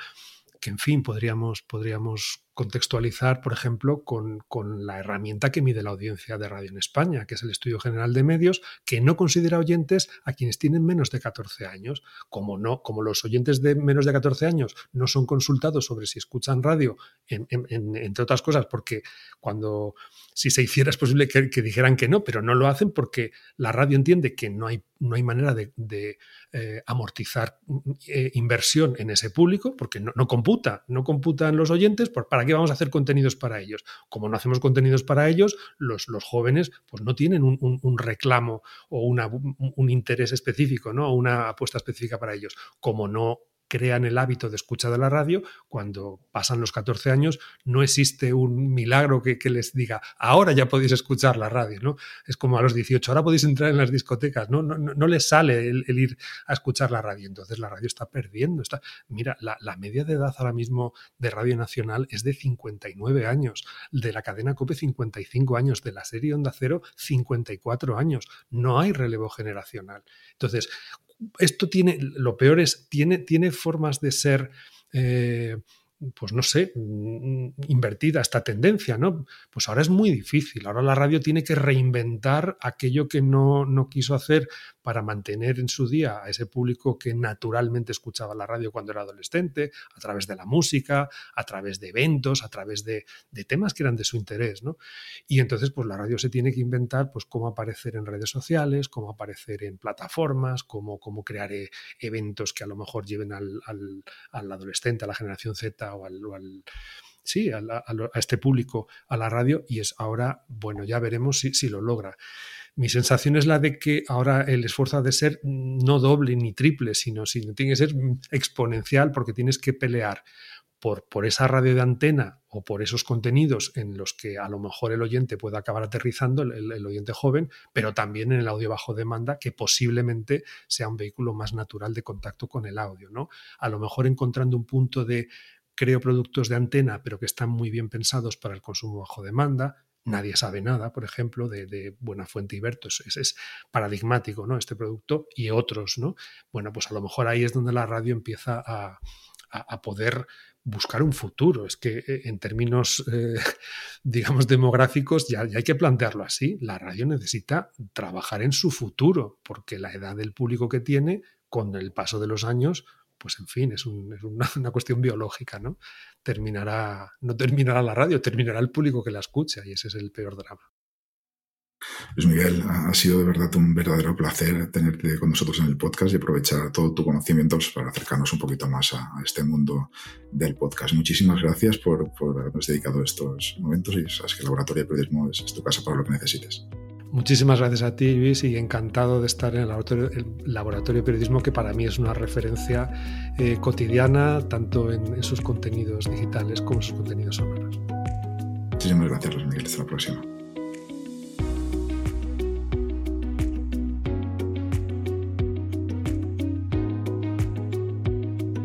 C: que, en fin, podríamos, podríamos contextualizar, por ejemplo, con, la herramienta que mide la audiencia de radio en España, que es el Estudio General de Medios, que no considera oyentes a quienes tienen menos de 14 años. Como, no, como los oyentes de menos de 14 años no son consultados sobre si escuchan radio, entre otras cosas, porque cuando si se hiciera es posible que, dijeran que no, pero no lo hacen porque la radio entiende que no hay, no hay manera de, eh, amortizar eh, inversión en ese público, porque no, computa, no computan los oyentes para qué vamos a hacer contenidos para ellos? Como no hacemos contenidos para ellos, los, los jóvenes pues no tienen un, reclamo o una, un interés específico, ¿no? O una apuesta específica para ellos. Como no crean el hábito de escucha de la radio, cuando pasan los 14 años, no existe un milagro que, les diga, ahora ya podéis escuchar la radio, ¿no? Es como a los 18, ahora podéis entrar en las discotecas, ¿no? No, no, les sale el, ir a escuchar la radio, entonces la radio está perdiendo. Está... Mira, la, la, media de edad ahora mismo de Radio Nacional es de 59 años, de la cadena COPE 55 años, de la serie Onda Cero 54 años. No hay relevo generacional. Entonces, esto tiene, lo peor es, tiene, tiene formas de ser... Eh, pues no sé, mm, invertida esta tendencia, ¿no? Pues ahora es muy difícil. Ahora la radio tiene que reinventar aquello que no, no, quiso hacer para mantener en su día a ese público que naturalmente escuchaba la radio cuando era adolescente, a través de la música, a través de eventos, a través de, de temas que eran de su interés, ¿no? Y entonces, pues la radio se tiene que inventar, pues cómo aparecer en redes sociales, cómo aparecer en plataformas, cómo, cómo crear eh, eventos que a lo mejor lleven al, al, al adolescente, a la generación Z o al, sí, a, este público, a la radio, y es ahora, bueno, ya veremos si, lo logra. Mi sensación es la de que ahora el esfuerzo ha de ser no doble ni triple, sino, sino tiene que ser exponencial porque tienes que pelear por, por, esa radio de antena o por esos contenidos en los que a lo mejor el oyente pueda acabar aterrizando, el, el, oyente joven, pero también en el audio bajo demanda, que posiblemente sea un vehículo más natural de contacto con el audio. ¿no? A lo mejor encontrando un punto de creo productos de antena, pero que están muy bien pensados para el consumo bajo demanda. Nadie sabe nada, por ejemplo, de, de Buena Fuente y Berto. Es, es, paradigmático, ¿no? Este producto y otros, ¿no? Bueno, pues a lo mejor ahí es donde la radio empieza a, a, poder buscar un futuro. Es que eh, en términos, eh, digamos, demográficos ya, ya, hay que plantearlo así. La radio necesita trabajar en su futuro, porque la edad del público que tiene, con el paso de los años, pues en fin, es, una, cuestión biológica, ¿no? Terminará, no terminará la radio, terminará el público que la escucha y ese es el peor drama.
A: Luis Miguel, ha sido de verdad un verdadero placer tenerte con nosotros en el podcast y aprovechar todo tu conocimiento para acercarnos un poquito más a, este mundo del podcast. Muchísimas gracias por, habernos dedicado estos momentos y sabes que el Laboratorio de Periodismo es tu casa para lo que necesites.
C: Muchísimas gracias a ti, Luis, y encantado de estar en el laboratorio, de periodismo, que para mí es una referencia eh, cotidiana, tanto en, sus contenidos digitales como en sus contenidos sonoros.
A: Muchísimas gracias, Luis Miguel. Hasta la próxima.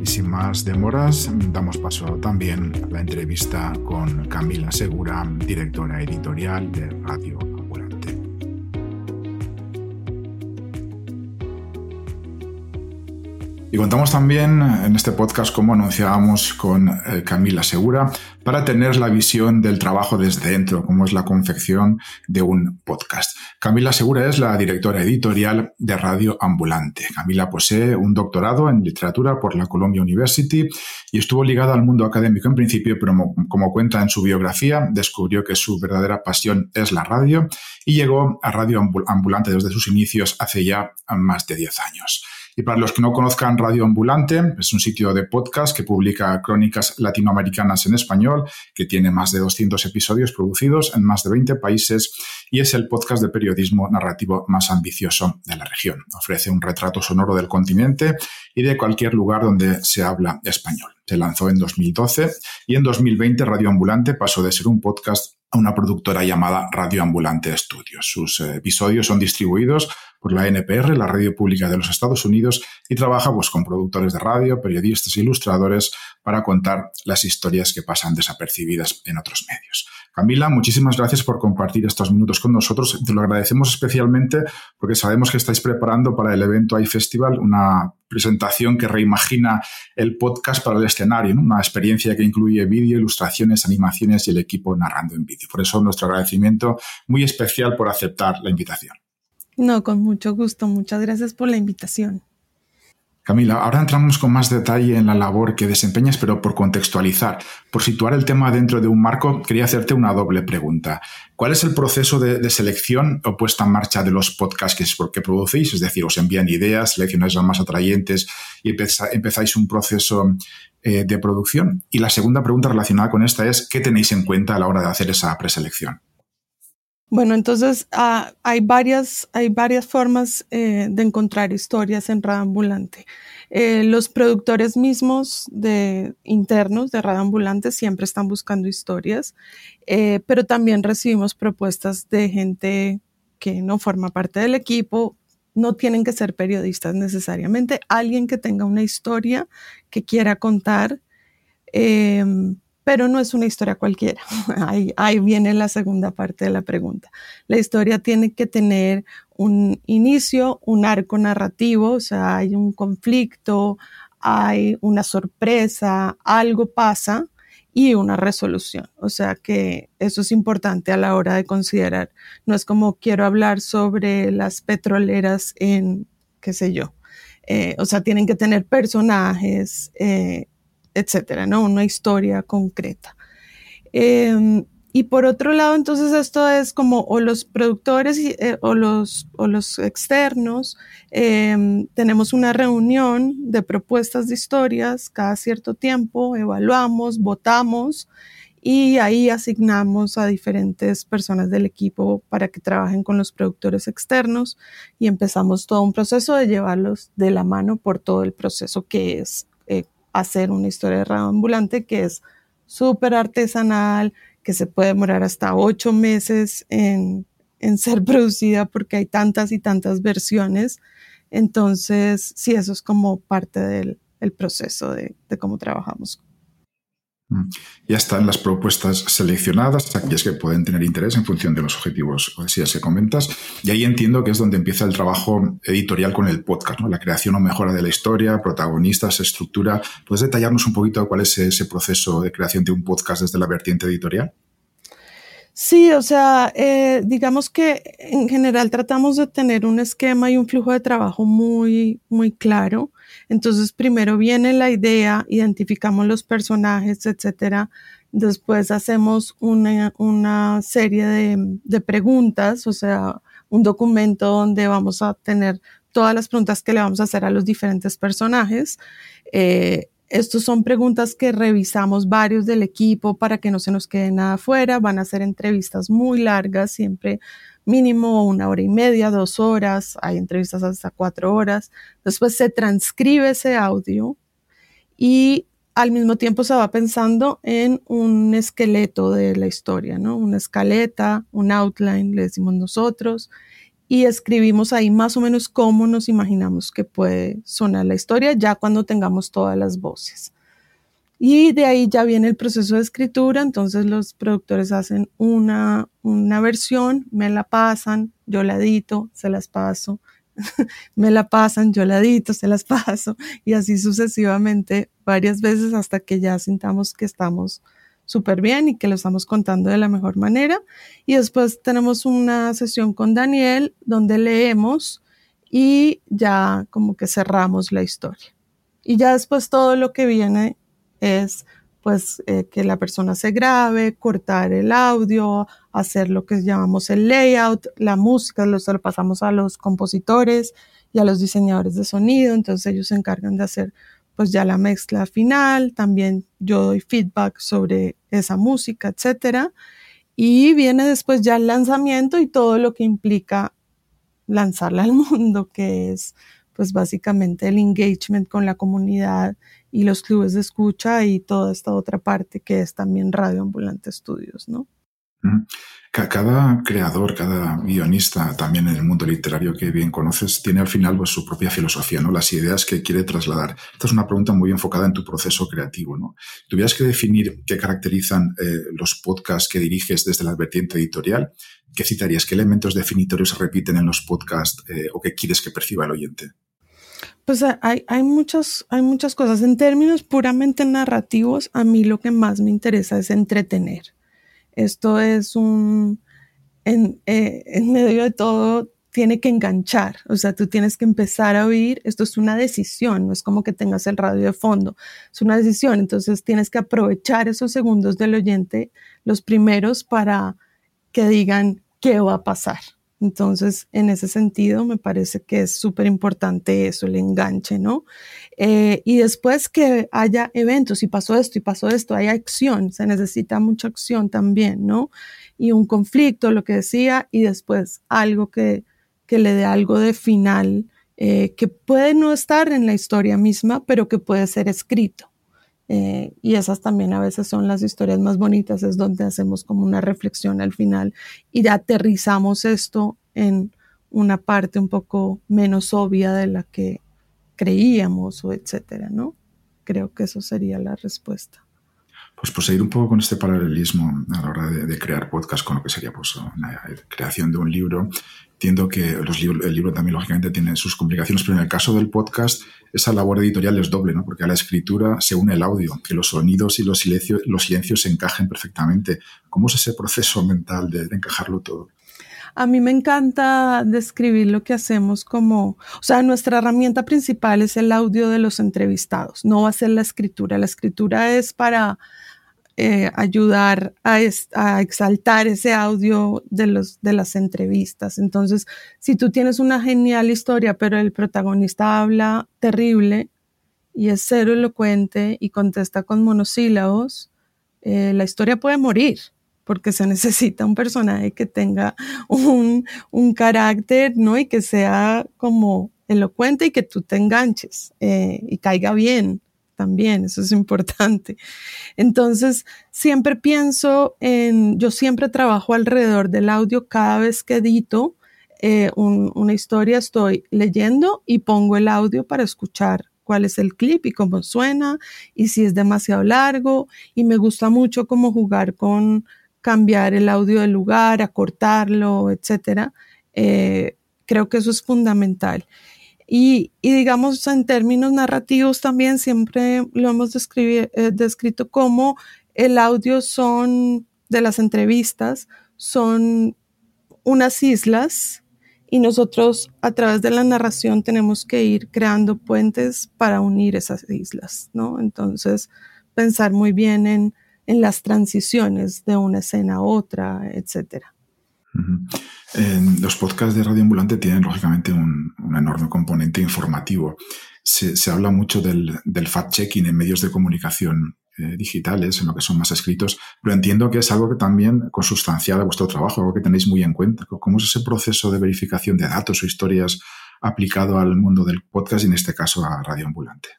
A: Y sin más demoras, damos paso también a la entrevista con Camila Segura, directora editorial de Radio Y contamos también en este podcast, como anunciábamos con eh, Camila Segura, para tener la visión del trabajo desde dentro, como es la confección de un podcast. Camila Segura es la directora editorial de Radio Ambulante. Camila posee un doctorado en literatura por la Columbia University y estuvo ligada al mundo académico en principio, pero como, cuenta en su biografía, descubrió que su verdadera pasión es la radio y llegó a Radio Ambulante desde sus inicios hace ya más de 10 años. Y para los que no conozcan Radio Ambulante, es un sitio de podcast que publica crónicas latinoamericanas en español, que tiene más de 200 episodios producidos en más de 20 países y es el podcast de periodismo narrativo más ambicioso de la región. Ofrece un retrato sonoro del continente y de cualquier lugar donde se habla español. Se lanzó en 2012 y en 2020 Radio Ambulante pasó de ser un podcast a una productora llamada Radio Ambulante Studios. Sus eh, episodios son distribuidos por la NPR, la radio pública de los Estados Unidos, y trabaja pues, con productores de radio, periodistas e ilustradores para contar las historias que pasan desapercibidas en otros medios. Camila, muchísimas gracias por compartir estos minutos con nosotros. Te lo agradecemos especialmente porque sabemos que estáis preparando para el evento iFestival una presentación que reimagina el podcast para el escenario, una experiencia que incluye vídeo, ilustraciones, animaciones y el equipo narrando en vídeo. Por eso nuestro agradecimiento muy especial por aceptar la invitación.
D: No, con mucho gusto. Muchas gracias por la invitación.
A: Camila, ahora entramos con más detalle en la labor que desempeñas, pero por contextualizar, por situar el tema dentro de un marco, quería hacerte una doble pregunta. ¿Cuál es el proceso de, selección o puesta en marcha de los podcasts que, que producéis? Es decir, os envían ideas, seleccionáis las más atrayentes y empezáis un proceso eh, de producción. Y la segunda pregunta relacionada con esta es, ¿qué tenéis en cuenta a la hora de hacer esa preselección?
D: Bueno, entonces ah, hay, varias, hay varias formas eh, de encontrar historias en Radio Ambulante. Eh, los productores mismos de internos de Radio Ambulante siempre están buscando historias, eh, pero también recibimos propuestas de gente que no forma parte del equipo. No tienen que ser periodistas necesariamente, alguien que tenga una historia que quiera contar em, pero no es una historia cualquiera. Ahí, viene la segunda parte de la pregunta. La historia tiene que tener un inicio, un arco narrativo, o sea, hay un conflicto, hay una sorpresa, algo pasa y una resolución. O sea que eso es importante a la hora de considerar. No es como quiero hablar sobre las petroleras en, qué sé yo. Eh, o sea, tienen que tener personajes, eh, etcétera, ¿no? Una historia concreta. Em, y por otro lado, entonces esto es como o los productores eh, o, los, o los externos, em, tenemos una reunión de propuestas de historias cada cierto tiempo, evaluamos, votamos y ahí asignamos a diferentes personas del equipo para que trabajen con los productores externos y empezamos todo un proceso de llevarlos de la mano por todo el proceso que es hacer una historia de radio ambulante que es súper artesanal, que se puede demorar hasta ocho meses en, ser producida porque hay tantas y tantas versiones. Entonces, sí, eso es como parte del proceso de, de cómo trabajamos
A: ya están las propuestas seleccionadas, aquellas que pueden tener interés en función de los objetivos si se comentas. Y ahí entiendo que es donde empieza el trabajo editorial con el podcast, la creación o mejora de la historia, protagonistas, estructura. ¿Puedes detallarnos un poquito cuál es ese proceso de creación de un podcast desde la vertiente editorial?
D: Sí, o sea, eh, digamos que en general tratamos de tener un esquema y un flujo de trabajo muy, muy claro. Entonces, primero viene la idea, identificamos los personajes, etcétera. Después hacemos una, una serie de, de, preguntas, o sea, un documento donde vamos a tener todas las preguntas que le vamos a hacer a los diferentes personajes. Eh, estos son preguntas que revisamos varios del equipo para que no se nos quede nada afuera. Van a ser entrevistas muy largas, siempre mínimo una hora y media, dos horas. Hay entrevistas hasta cuatro horas. Después se transcribe ese audio y al mismo tiempo se va pensando en un esqueleto de la historia, ¿no? Una escaleta, un outline, le decimos nosotros y escribimos ahí más o menos cómo nos imaginamos que puede sonar la historia ya cuando tengamos todas las voces. Y de ahí ya viene el proceso de escritura, entonces los productores hacen una, una versión, me la pasan, yo la edito, se las paso, me la pasan, yo la edito, se las paso, y así sucesivamente varias veces hasta que ya sintamos que estamos súper bien y que lo estamos contando de la mejor manera. Y después tenemos una sesión con Daniel donde leemos y ya como que cerramos la historia. Y ya después todo lo que viene es pues eh, que la persona se grabe, cortar el audio, hacer lo que llamamos el layout, la música, lo, se pasamos a los compositores y a los diseñadores de sonido, entonces ellos se encargan de hacer pues ya la mezcla final, también yo doy feedback sobre esa música, etcétera. Y viene después ya el lanzamiento y todo lo que implica lanzarla al mundo, que es pues básicamente el engagement con la comunidad y los clubes de escucha y toda esta otra parte que es también Radio Ambulante Estudios, ¿no?
A: Cada creador, cada guionista, también en el mundo literario que bien conoces, tiene al final pues, su propia filosofía, ¿no? Las ideas que quiere trasladar. Esta es una pregunta muy enfocada en tu proceso creativo, ¿no? ¿Tuvieras que definir qué caracterizan eh, los podcasts que diriges desde la vertiente editorial? ¿Qué citarías? ¿Qué elementos definitorios se repiten en los podcasts eh, o qué quieres que perciba el oyente?
D: Pues hay, hay, muchas, hay muchas cosas. En términos puramente narrativos, a mí lo que más me interesa es entretener. Esto es un, en, eh, en medio de todo, tiene que enganchar, o sea, tú tienes que empezar a oír, esto es una decisión, no es como que tengas el radio de fondo, es una decisión, entonces tienes que aprovechar esos segundos del oyente, los primeros, para que digan qué va a pasar. Entonces, en ese sentido, me parece que es súper importante eso, el enganche, ¿no? Eh, y después que haya eventos, y pasó esto, y pasó esto, hay acción, se necesita mucha acción también, ¿no? Y un conflicto, lo que decía, y después algo que, que le dé algo de final, eh, que puede no estar en la historia misma, pero que puede ser escrito. Eh, y esas también a veces son las historias más bonitas, es donde hacemos como una reflexión al final y aterrizamos esto en una parte un poco menos obvia de la que creíamos o etcétera, ¿no? Creo que eso sería la respuesta.
A: Pues por seguir un poco con este paralelismo a la hora de, crear podcast con lo que sería pues, la creación de un libro, entiendo que los el libro también lógicamente tiene sus complicaciones, pero en el caso del podcast esa labor editorial es doble, ¿no? porque a la escritura se une el audio, que los sonidos y los silencios, los silencios se encajen perfectamente. ¿Cómo es ese proceso mental de encajarlo todo?
D: A mí me encanta describir lo que hacemos como, o sea, nuestra herramienta principal es el audio de los entrevistados, no va a ser la escritura. La escritura es para eh, ayudar a, exaltar ese audio de, los, de las entrevistas. Entonces, si tú tienes una genial historia, pero el protagonista habla terrible y es cero elocuente y contesta con monosílabos, eh, la historia puede morir porque se necesita un personaje que tenga un, carácter, ¿no? Y que sea como elocuente y que tú te enganches eh, y caiga bien también, eso es importante. Entonces, siempre pienso en, yo siempre trabajo alrededor del audio cada vez que edito eh, una historia, estoy leyendo y pongo el audio para escuchar cuál es el clip y cómo suena y si es demasiado largo y me gusta mucho como jugar con cambiar el audio del lugar, acortarlo, etcétera. Eh, creo que eso es fundamental. Y, digamos, en términos narrativos también siempre lo hemos eh, descrito como el audio son de las entrevistas, son unas islas y nosotros a través de la narración tenemos que ir creando puentes para unir esas islas, ¿no? Entonces, pensar muy bien en, en las transiciones de una escena a otra, etcétera
A: los podcasts de Radio Ambulante tienen lógicamente un, enorme componente informativo. Se, habla mucho del, fact-checking en medios de comunicación eh, digitales, en lo que son más escritos, pero entiendo que es algo que también consustancial a vuestro trabajo, algo que tenéis muy en cuenta. ¿Cómo es ese proceso de verificación de datos o historias aplicado al mundo del podcast y en este caso a Radio Ambulante?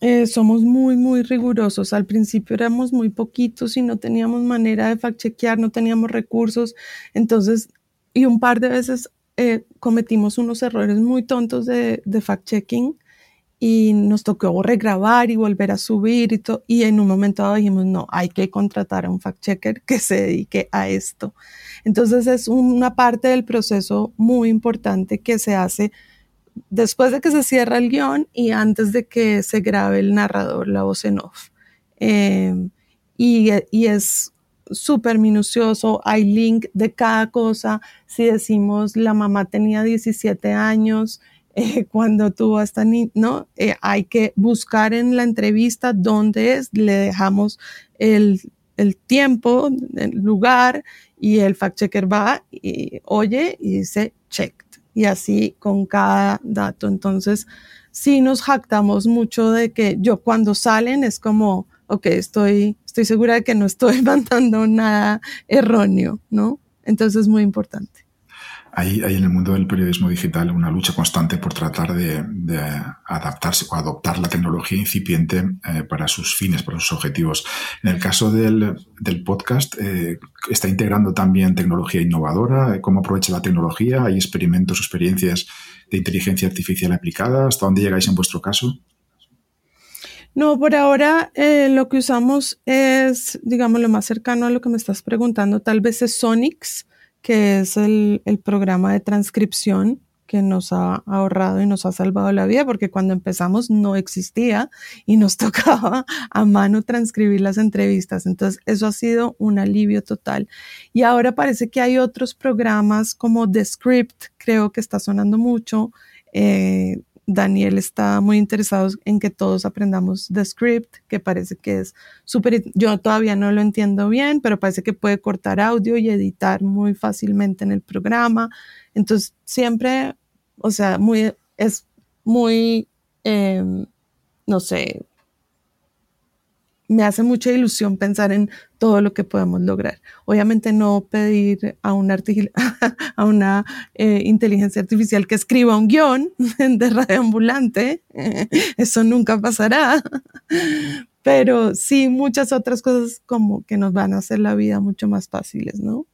D: Eh, somos muy, muy rigurosos. Al principio éramos muy poquitos y no teníamos manera de fact-chequear, no teníamos recursos. Entonces, y un par de veces eh, cometimos unos errores muy tontos de, de fact-checking y nos tocó regrabar y volver a subir y, y en un momento dado dijimos, no, hay que contratar a un fact-checker que se dedique a esto. Entonces es una parte del proceso muy importante que se hace después de que se cierra el guion y antes de que se grabe el narrador, la voz en off. Em, y, es súper minucioso, hay link de cada cosa. Si decimos la mamá tenía 17 años eh, cuando tuvo esta niña, ¿no? Eh, hay que buscar en la entrevista dónde es, le dejamos el, el tiempo, el lugar y el fact checker va y oye y dice check y así con cada dato. Entonces, sí nos jactamos mucho de que yo cuando salen es como, ok, estoy, estoy segura de que no estoy mandando nada erróneo, ¿no? Entonces es muy importante.
A: Hay, en el mundo del periodismo digital una lucha constante por tratar de, adaptarse o adoptar la tecnología incipiente eh, para sus fines, para sus objetivos. En el caso del, podcast, eh, ¿está integrando también tecnología innovadora? ¿Cómo aprovecha la tecnología? ¿Hay experimentos experiencias de inteligencia artificial aplicada? ¿Hasta dónde llegáis en vuestro caso?
D: No, por ahora eh, lo que usamos es, digamos, lo más cercano a lo que me estás preguntando, tal vez es Sonix que es el, programa de transcripción que nos ha ahorrado y nos ha salvado la vida, porque cuando empezamos no existía y nos tocaba a mano transcribir las entrevistas. Entonces, eso ha sido un alivio total. Y ahora parece que hay otros programas como The Script, creo que está sonando mucho, eh, Daniel está muy interesado en que todos aprendamos The Script, que parece que es súper, yo todavía no lo entiendo bien, pero parece que puede cortar audio y editar muy fácilmente en el programa. Entonces, siempre, o sea, muy, es muy, em, no sé, me hace mucha ilusión pensar en todo lo que podemos lograr. Obviamente no pedir a una, eh, inteligencia artificial que escriba un guion de radioambulante, eso nunca pasará, pero sí muchas otras cosas como que nos van a hacer la vida mucho más fáciles, ¿no?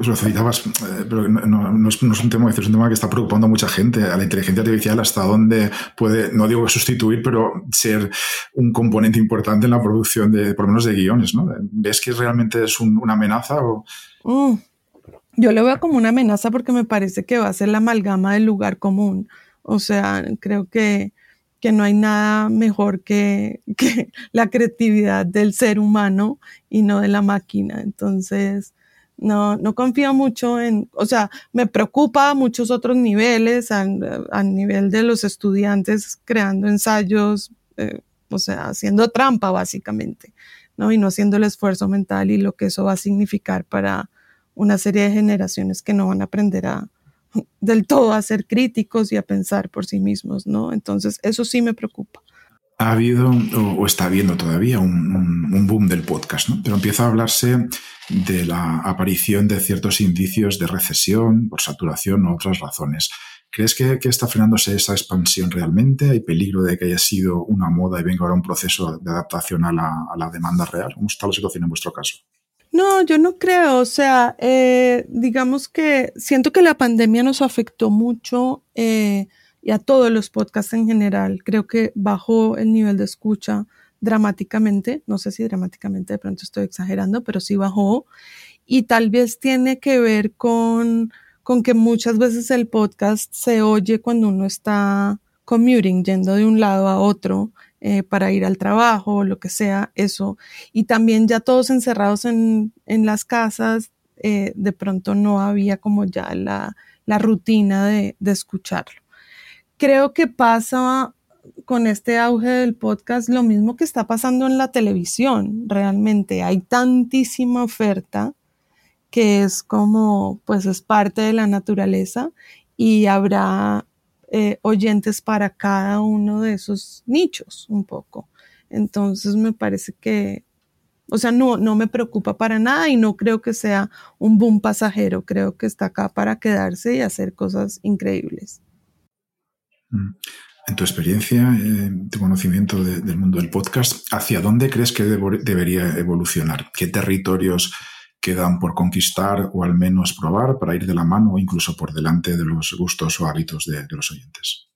A: Lo citabas, eh, pero no, es, un tema, es un tema que está preocupando a mucha gente, a la inteligencia artificial, hasta dónde puede, no digo sustituir, pero ser un componente importante en la producción de, por lo menos de guiones, ¿no? ¿Ves que realmente es una amenaza o...?
D: Mm. yo lo veo como una amenaza porque me parece que va a ser la amalgama del lugar común. O sea, creo que, que no hay nada mejor que, que la creatividad del ser humano y no de la máquina. Entonces, no, no confío mucho en, o sea, me preocupa a muchos otros niveles, a, nivel de los estudiantes creando ensayos, eh, o sea, haciendo trampa básicamente, ¿no? Y no haciendo el esfuerzo mental y lo que eso va a significar para una serie de generaciones que no van a aprender a del todo a ser críticos y a pensar por sí mismos, ¿no? Entonces, eso sí me preocupa
A: ha habido o, está habiendo todavía un, boom del podcast, ¿no? pero empieza a hablarse de la aparición de ciertos indicios de recesión por saturación o otras razones. ¿Crees que, está frenándose esa expansión realmente? ¿Hay peligro de que haya sido una moda y venga ahora un proceso de adaptación a la, demanda real? ¿Cómo está la situación en vuestro caso?
D: No, yo no creo. O sea, eh, digamos que siento que la pandemia nos afectó mucho. Eh, y a todos los podcasts en general. Creo que bajó el nivel de escucha dramáticamente, no sé si dramáticamente de pronto estoy exagerando, pero sí bajó y tal vez tiene que ver con, con que muchas veces el podcast se oye cuando uno está commuting, yendo de un lado a otro eh, para ir al trabajo lo que sea, eso. Y también ya todos encerrados en, en las casas, eh, de pronto no había como ya la, la rutina de, de escucharlo creo que pasa con este auge del podcast lo mismo que está pasando en la televisión. Realmente hay tantísima oferta que es como, pues es parte de la naturaleza y habrá eh, oyentes para cada uno de esos nichos un poco. Entonces me parece que, o sea, no, no me preocupa para nada y no creo que sea un boom pasajero. Creo que está acá para quedarse y hacer cosas increíbles.
A: Mm. En tu experiencia, en tu conocimiento del mundo del podcast, ¿hacia dónde crees que debería evolucionar? ¿Qué territorios quedan por conquistar o al menos probar para ir de la mano o incluso por delante de los gustos o hábitos de, los oyentes?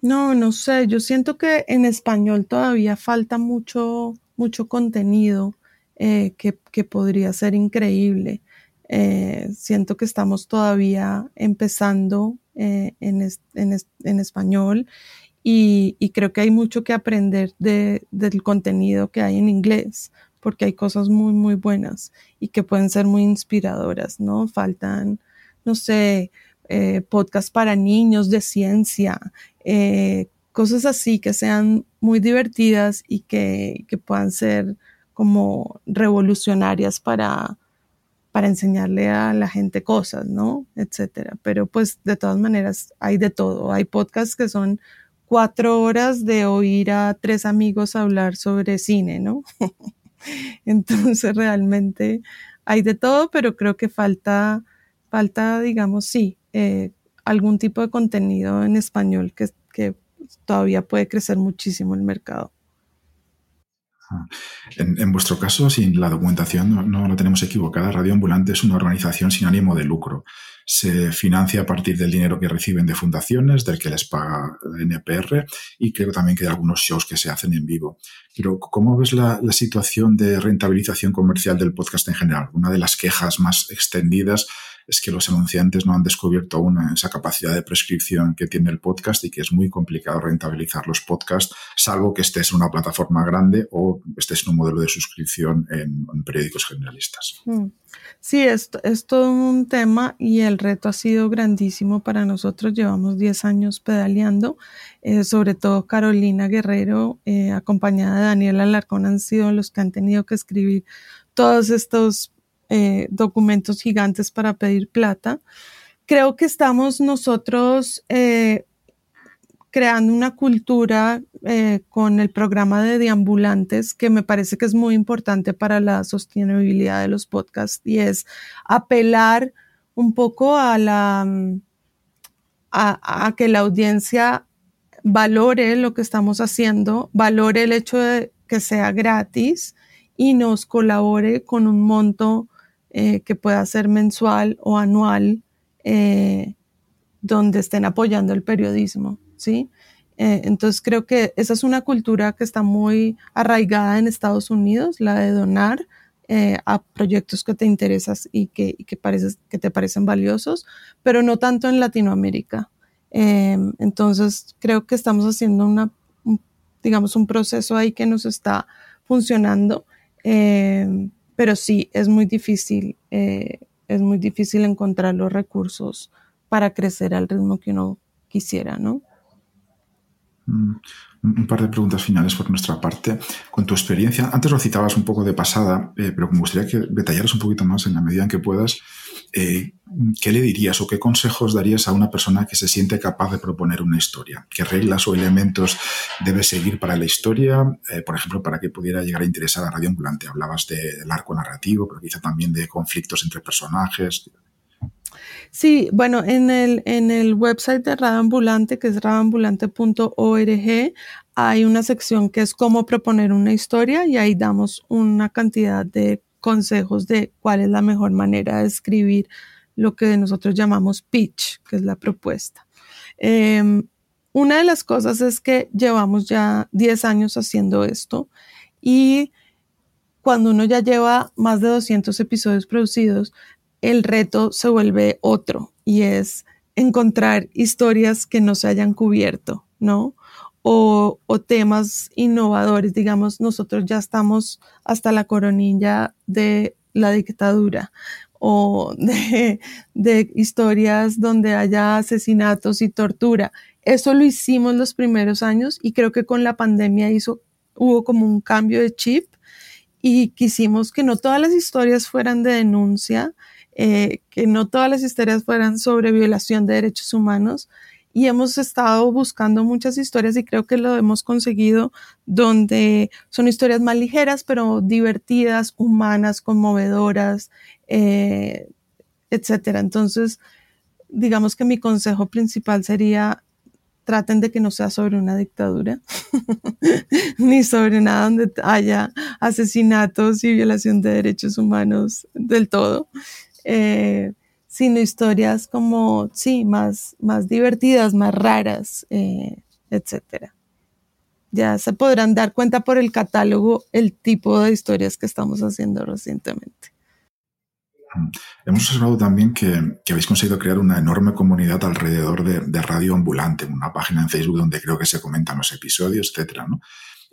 D: No, no sé. Yo siento que en español todavía falta mucho, mucho contenido eh, que, podría ser increíble. Eh, siento que estamos todavía empezando eh, en, en, español y, creo que hay mucho que aprender de, del contenido que hay en inglés porque hay cosas muy, muy buenas y que pueden ser muy inspiradoras, ¿no? Faltan, no sé, eh, podcasts para niños de ciencia, eh, cosas así que sean muy divertidas y que, que puedan ser como revolucionarias para, para enseñarle a la gente cosas, ¿no? Etcétera. Pero pues de todas maneras hay de todo. Hay podcasts que son cuatro horas de oír a tres amigos hablar sobre cine, ¿no? Entonces realmente hay de todo, pero creo que falta falta, digamos, sí, eh, algún tipo de contenido en español que, que todavía puede crecer muchísimo el mercado.
A: En, vuestro caso, si la documentación no, la tenemos equivocada, Radio Ambulante es una organización sin ánimo de lucro. Se financia a partir del dinero que reciben de fundaciones, del que les paga NPR y creo también que hay algunos shows que se hacen en vivo. Pero, ¿cómo ves la situación de rentabilización comercial del podcast en general? Una de las quejas más extendidas es que los anunciantes no han descubierto aún esa capacidad de prescripción que tiene el podcast y que es muy complicado rentabilizar los podcasts, salvo que estés en una plataforma grande o estés en un modelo de suscripción en, periódicos generalistas. Mm.
D: Sí, es, es todo un tema y el reto ha sido grandísimo para nosotros. Llevamos 10 años pedaleando, eh, sobre todo Carolina Guerrero, eh, acompañada de Daniel Alarcón, han sido los que han tenido que escribir todos estos eh, documentos gigantes para pedir plata. Creo que estamos nosotros eh, creando una cultura eh, con el programa de deambulantes que me parece que es muy importante para la sostenibilidad de los podcasts y es apelar un poco a la a, que la audiencia valore lo que estamos haciendo, valore el hecho de que sea gratis y nos colabore con un monto eh, que pueda ser mensual o anual, eh, donde estén apoyando el periodismo, ¿sí? Eh, entonces creo que esa es una cultura que está muy arraigada en Estados Unidos, la de donar a proyectos que te interesas y que, que, que te parecen valiosos, pero no tanto en Latinoamérica. entonces creo que estamos haciendo una, digamos, un proceso ahí que nos está funcionando pero sí, es muy difícil, eh, es muy difícil encontrar los recursos para crecer al ritmo que uno quisiera, ¿no?
A: Mm, un par de preguntas finales por nuestra parte. Con tu experiencia, antes lo citabas un poco de pasada, eh, pero me gustaría que detallaras un poquito más en la medida en que puedas. Eh, ¿Qué le dirías o qué consejos darías a una persona que se siente capaz de proponer una historia? ¿Qué reglas o elementos debe seguir para la historia? Eh, por ejemplo, para que pudiera llegar a interesar a Radio Ambulante. Hablabas del arco narrativo, pero quizá también de conflictos entre personajes.
D: Sí, bueno, en el, en el website de Radio Ambulante, que es radioambulante.org, hay una sección que es cómo proponer una historia y ahí damos una cantidad de consejos de cuál es la mejor manera de escribir lo que nosotros llamamos pitch, que es la propuesta. Em, una de las cosas es que llevamos ya 10 años haciendo esto y cuando uno ya lleva más de 200 episodios producidos, el reto se vuelve otro y es encontrar historias que no se hayan cubierto, ¿no? O, temas innovadores, digamos, nosotros ya estamos hasta la coronilla de la dictadura o de, historias donde haya asesinatos y tortura. Eso lo hicimos los primeros años y creo que con la pandemia hizo, hubo como un cambio de chip y quisimos que no todas las historias fueran de denuncia, eh, que no todas las historias fueran sobre violación de derechos humanos y hemos estado buscando muchas historias y creo que lo hemos conseguido donde son historias más ligeras pero divertidas, humanas, conmovedoras, eh, etcétera. Entonces, digamos que mi consejo principal sería traten de que no sea sobre una dictadura, ni sobre nada donde haya asesinatos y violación de derechos humanos del todo, eh, sino historias como, sí, más, más divertidas, más raras, eh, etcétera. Ya se podrán dar cuenta por el catálogo el tipo de historias que estamos haciendo recientemente.
A: Hemos observado también que, habéis conseguido crear una enorme comunidad alrededor de, Radio Ambulante, una página en Facebook donde creo que se comentan los episodios, etcétera, ¿no?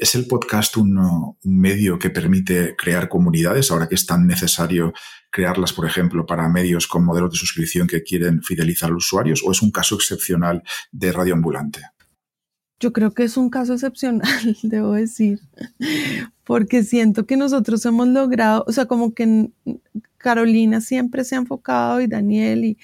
A: ¿Es el podcast un, medio que permite crear comunidades ahora que es tan necesario crearlas, por ejemplo, para medios con modelos de suscripción que quieren fidelizar a los usuarios? ¿O es un caso excepcional de Radio Ambulante?
D: Yo creo que es un caso excepcional, debo decir, porque siento que nosotros hemos logrado, o sea, como que Carolina siempre se ha enfocado y Daniel y,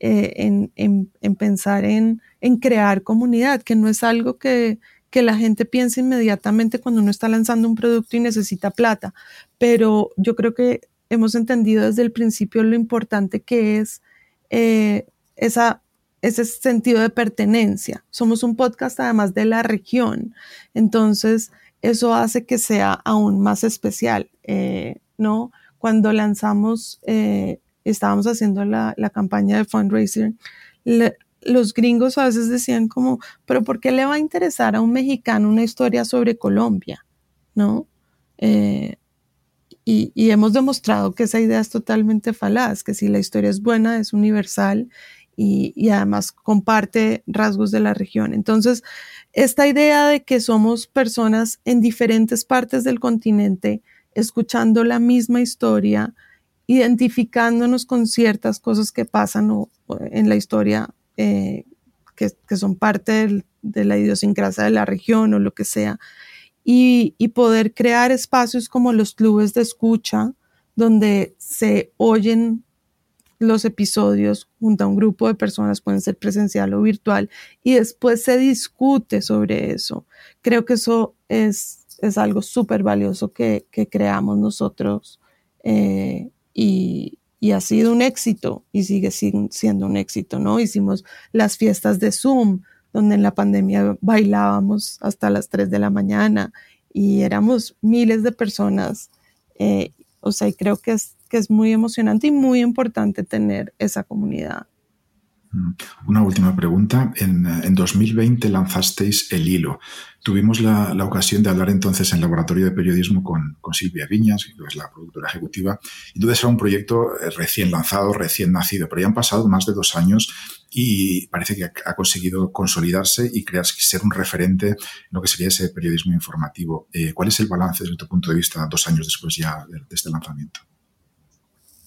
D: eh, en, en, pensar en, en crear comunidad, que no es algo que, que la gente piense inmediatamente cuando uno está lanzando un producto y necesita plata, pero yo creo que hemos entendido desde el principio lo importante que es eh, esa, ese sentido de pertenencia. Somos un podcast además de la región, entonces eso hace que sea aún más especial, eh, ¿no? Cuando lanzamos, eh, estábamos haciendo la, la, campaña de fundraising, los gringos a veces decían como, pero ¿por qué le va a interesar a un mexicano una historia sobre Colombia? ¿No? Eh, y, hemos demostrado que esa idea es totalmente falaz, que si la historia es buena, es universal y, y además comparte rasgos de la región. Entonces, esta idea de que somos personas en diferentes partes del continente, escuchando la misma historia, identificándonos con ciertas cosas que pasan en la historia eh, que, son parte de la idiosincrasia de la región o lo que sea, y, poder crear espacios como los clubes de escucha, donde se oyen los episodios junto a un grupo de personas, pueden ser presencial o virtual, y después se discute sobre eso. Creo que eso es, es algo súper valioso que, que, creamos nosotros eh, y, y ha sido un éxito y sigue siendo un éxito, ¿no? Hicimos las fiestas de Zoom, donde en la pandemia bailábamos hasta las 3 de la mañana y éramos miles de personas. Eh, o sea, y creo que es, que es muy emocionante y muy importante tener esa comunidad.
A: Mm. Una última pregunta. En, en 2020 lanzasteis El Hilo. Tuvimos la, ocasión de hablar entonces en Laboratorio de Periodismo con, Silvia Viñas, que es la productora ejecutiva. Entonces era un proyecto eh, recién lanzado, recién nacido, pero ya han pasado más de dos años y parece que ha conseguido consolidarse y crearse, ser un referente en lo que sería ese periodismo informativo. Eh, ¿Cuál es el balance desde tu punto de vista dos años después ya de este lanzamiento?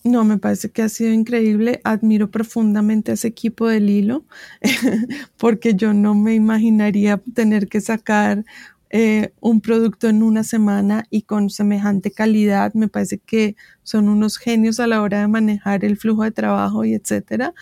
D: No, me parece que ha sido increíble. Admiro profundamente a ese equipo del hilo, porque yo no me imaginaría tener que sacar eh, un producto en una semana y con semejante calidad. Me parece que son unos genios a la hora de manejar el flujo de trabajo y etcétera.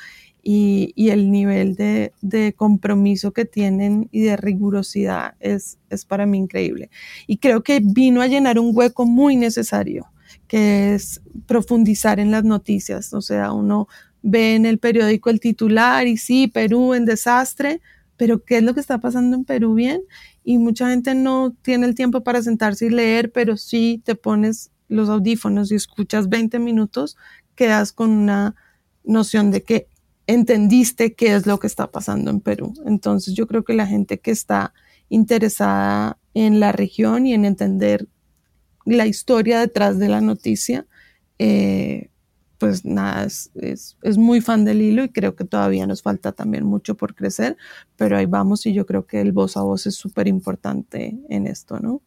D: Y, y el nivel de, compromiso que tienen y de rigurosidad es, es para mí increíble. Y creo que vino a llenar un hueco muy necesario que es profundizar en las noticias. O sea, uno ve en el periódico el titular y sí, Perú en desastre, pero ¿qué es lo que está pasando en Perú bien? Y mucha gente no tiene el tiempo para sentarse y leer, pero sí te pones los audífonos y escuchas 20 minutos, quedas con una noción de que entendiste qué es lo que está pasando en Perú. Entonces yo creo que la gente que está interesada en la región y en entender la historia detrás de la noticia, eh, pues nada, es, es, muy fan del hilo y creo que todavía nos falta también mucho por crecer, pero ahí vamos y yo creo que el voz a voz es súper importante en esto, ¿no?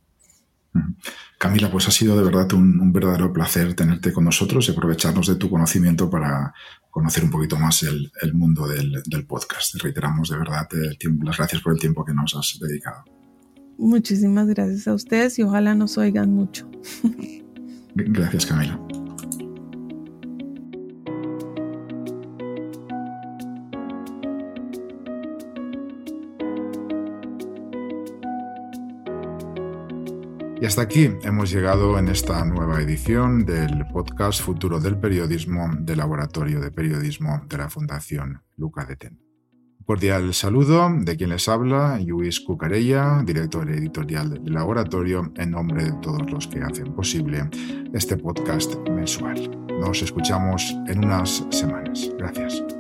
A: Camila, pues ha sido de verdad un, verdadero placer tenerte con nosotros y aprovecharnos de tu conocimiento para conocer un poquito más el, el mundo del, del, podcast. Reiteramos de verdad las gracias por el tiempo que nos has dedicado.
D: Muchísimas gracias a ustedes y ojalá nos oigan mucho.
A: Gracias, Camila. Y hasta aquí hemos llegado en esta nueva edición del podcast Futuro del Periodismo del Laboratorio de Periodismo de la Fundación Luca de Ten. Cordial saludo de quien les habla, Luis Cucarella, director editorial del laboratorio, en nombre de todos los que hacen posible este podcast mensual. Nos escuchamos en unas semanas. Gracias.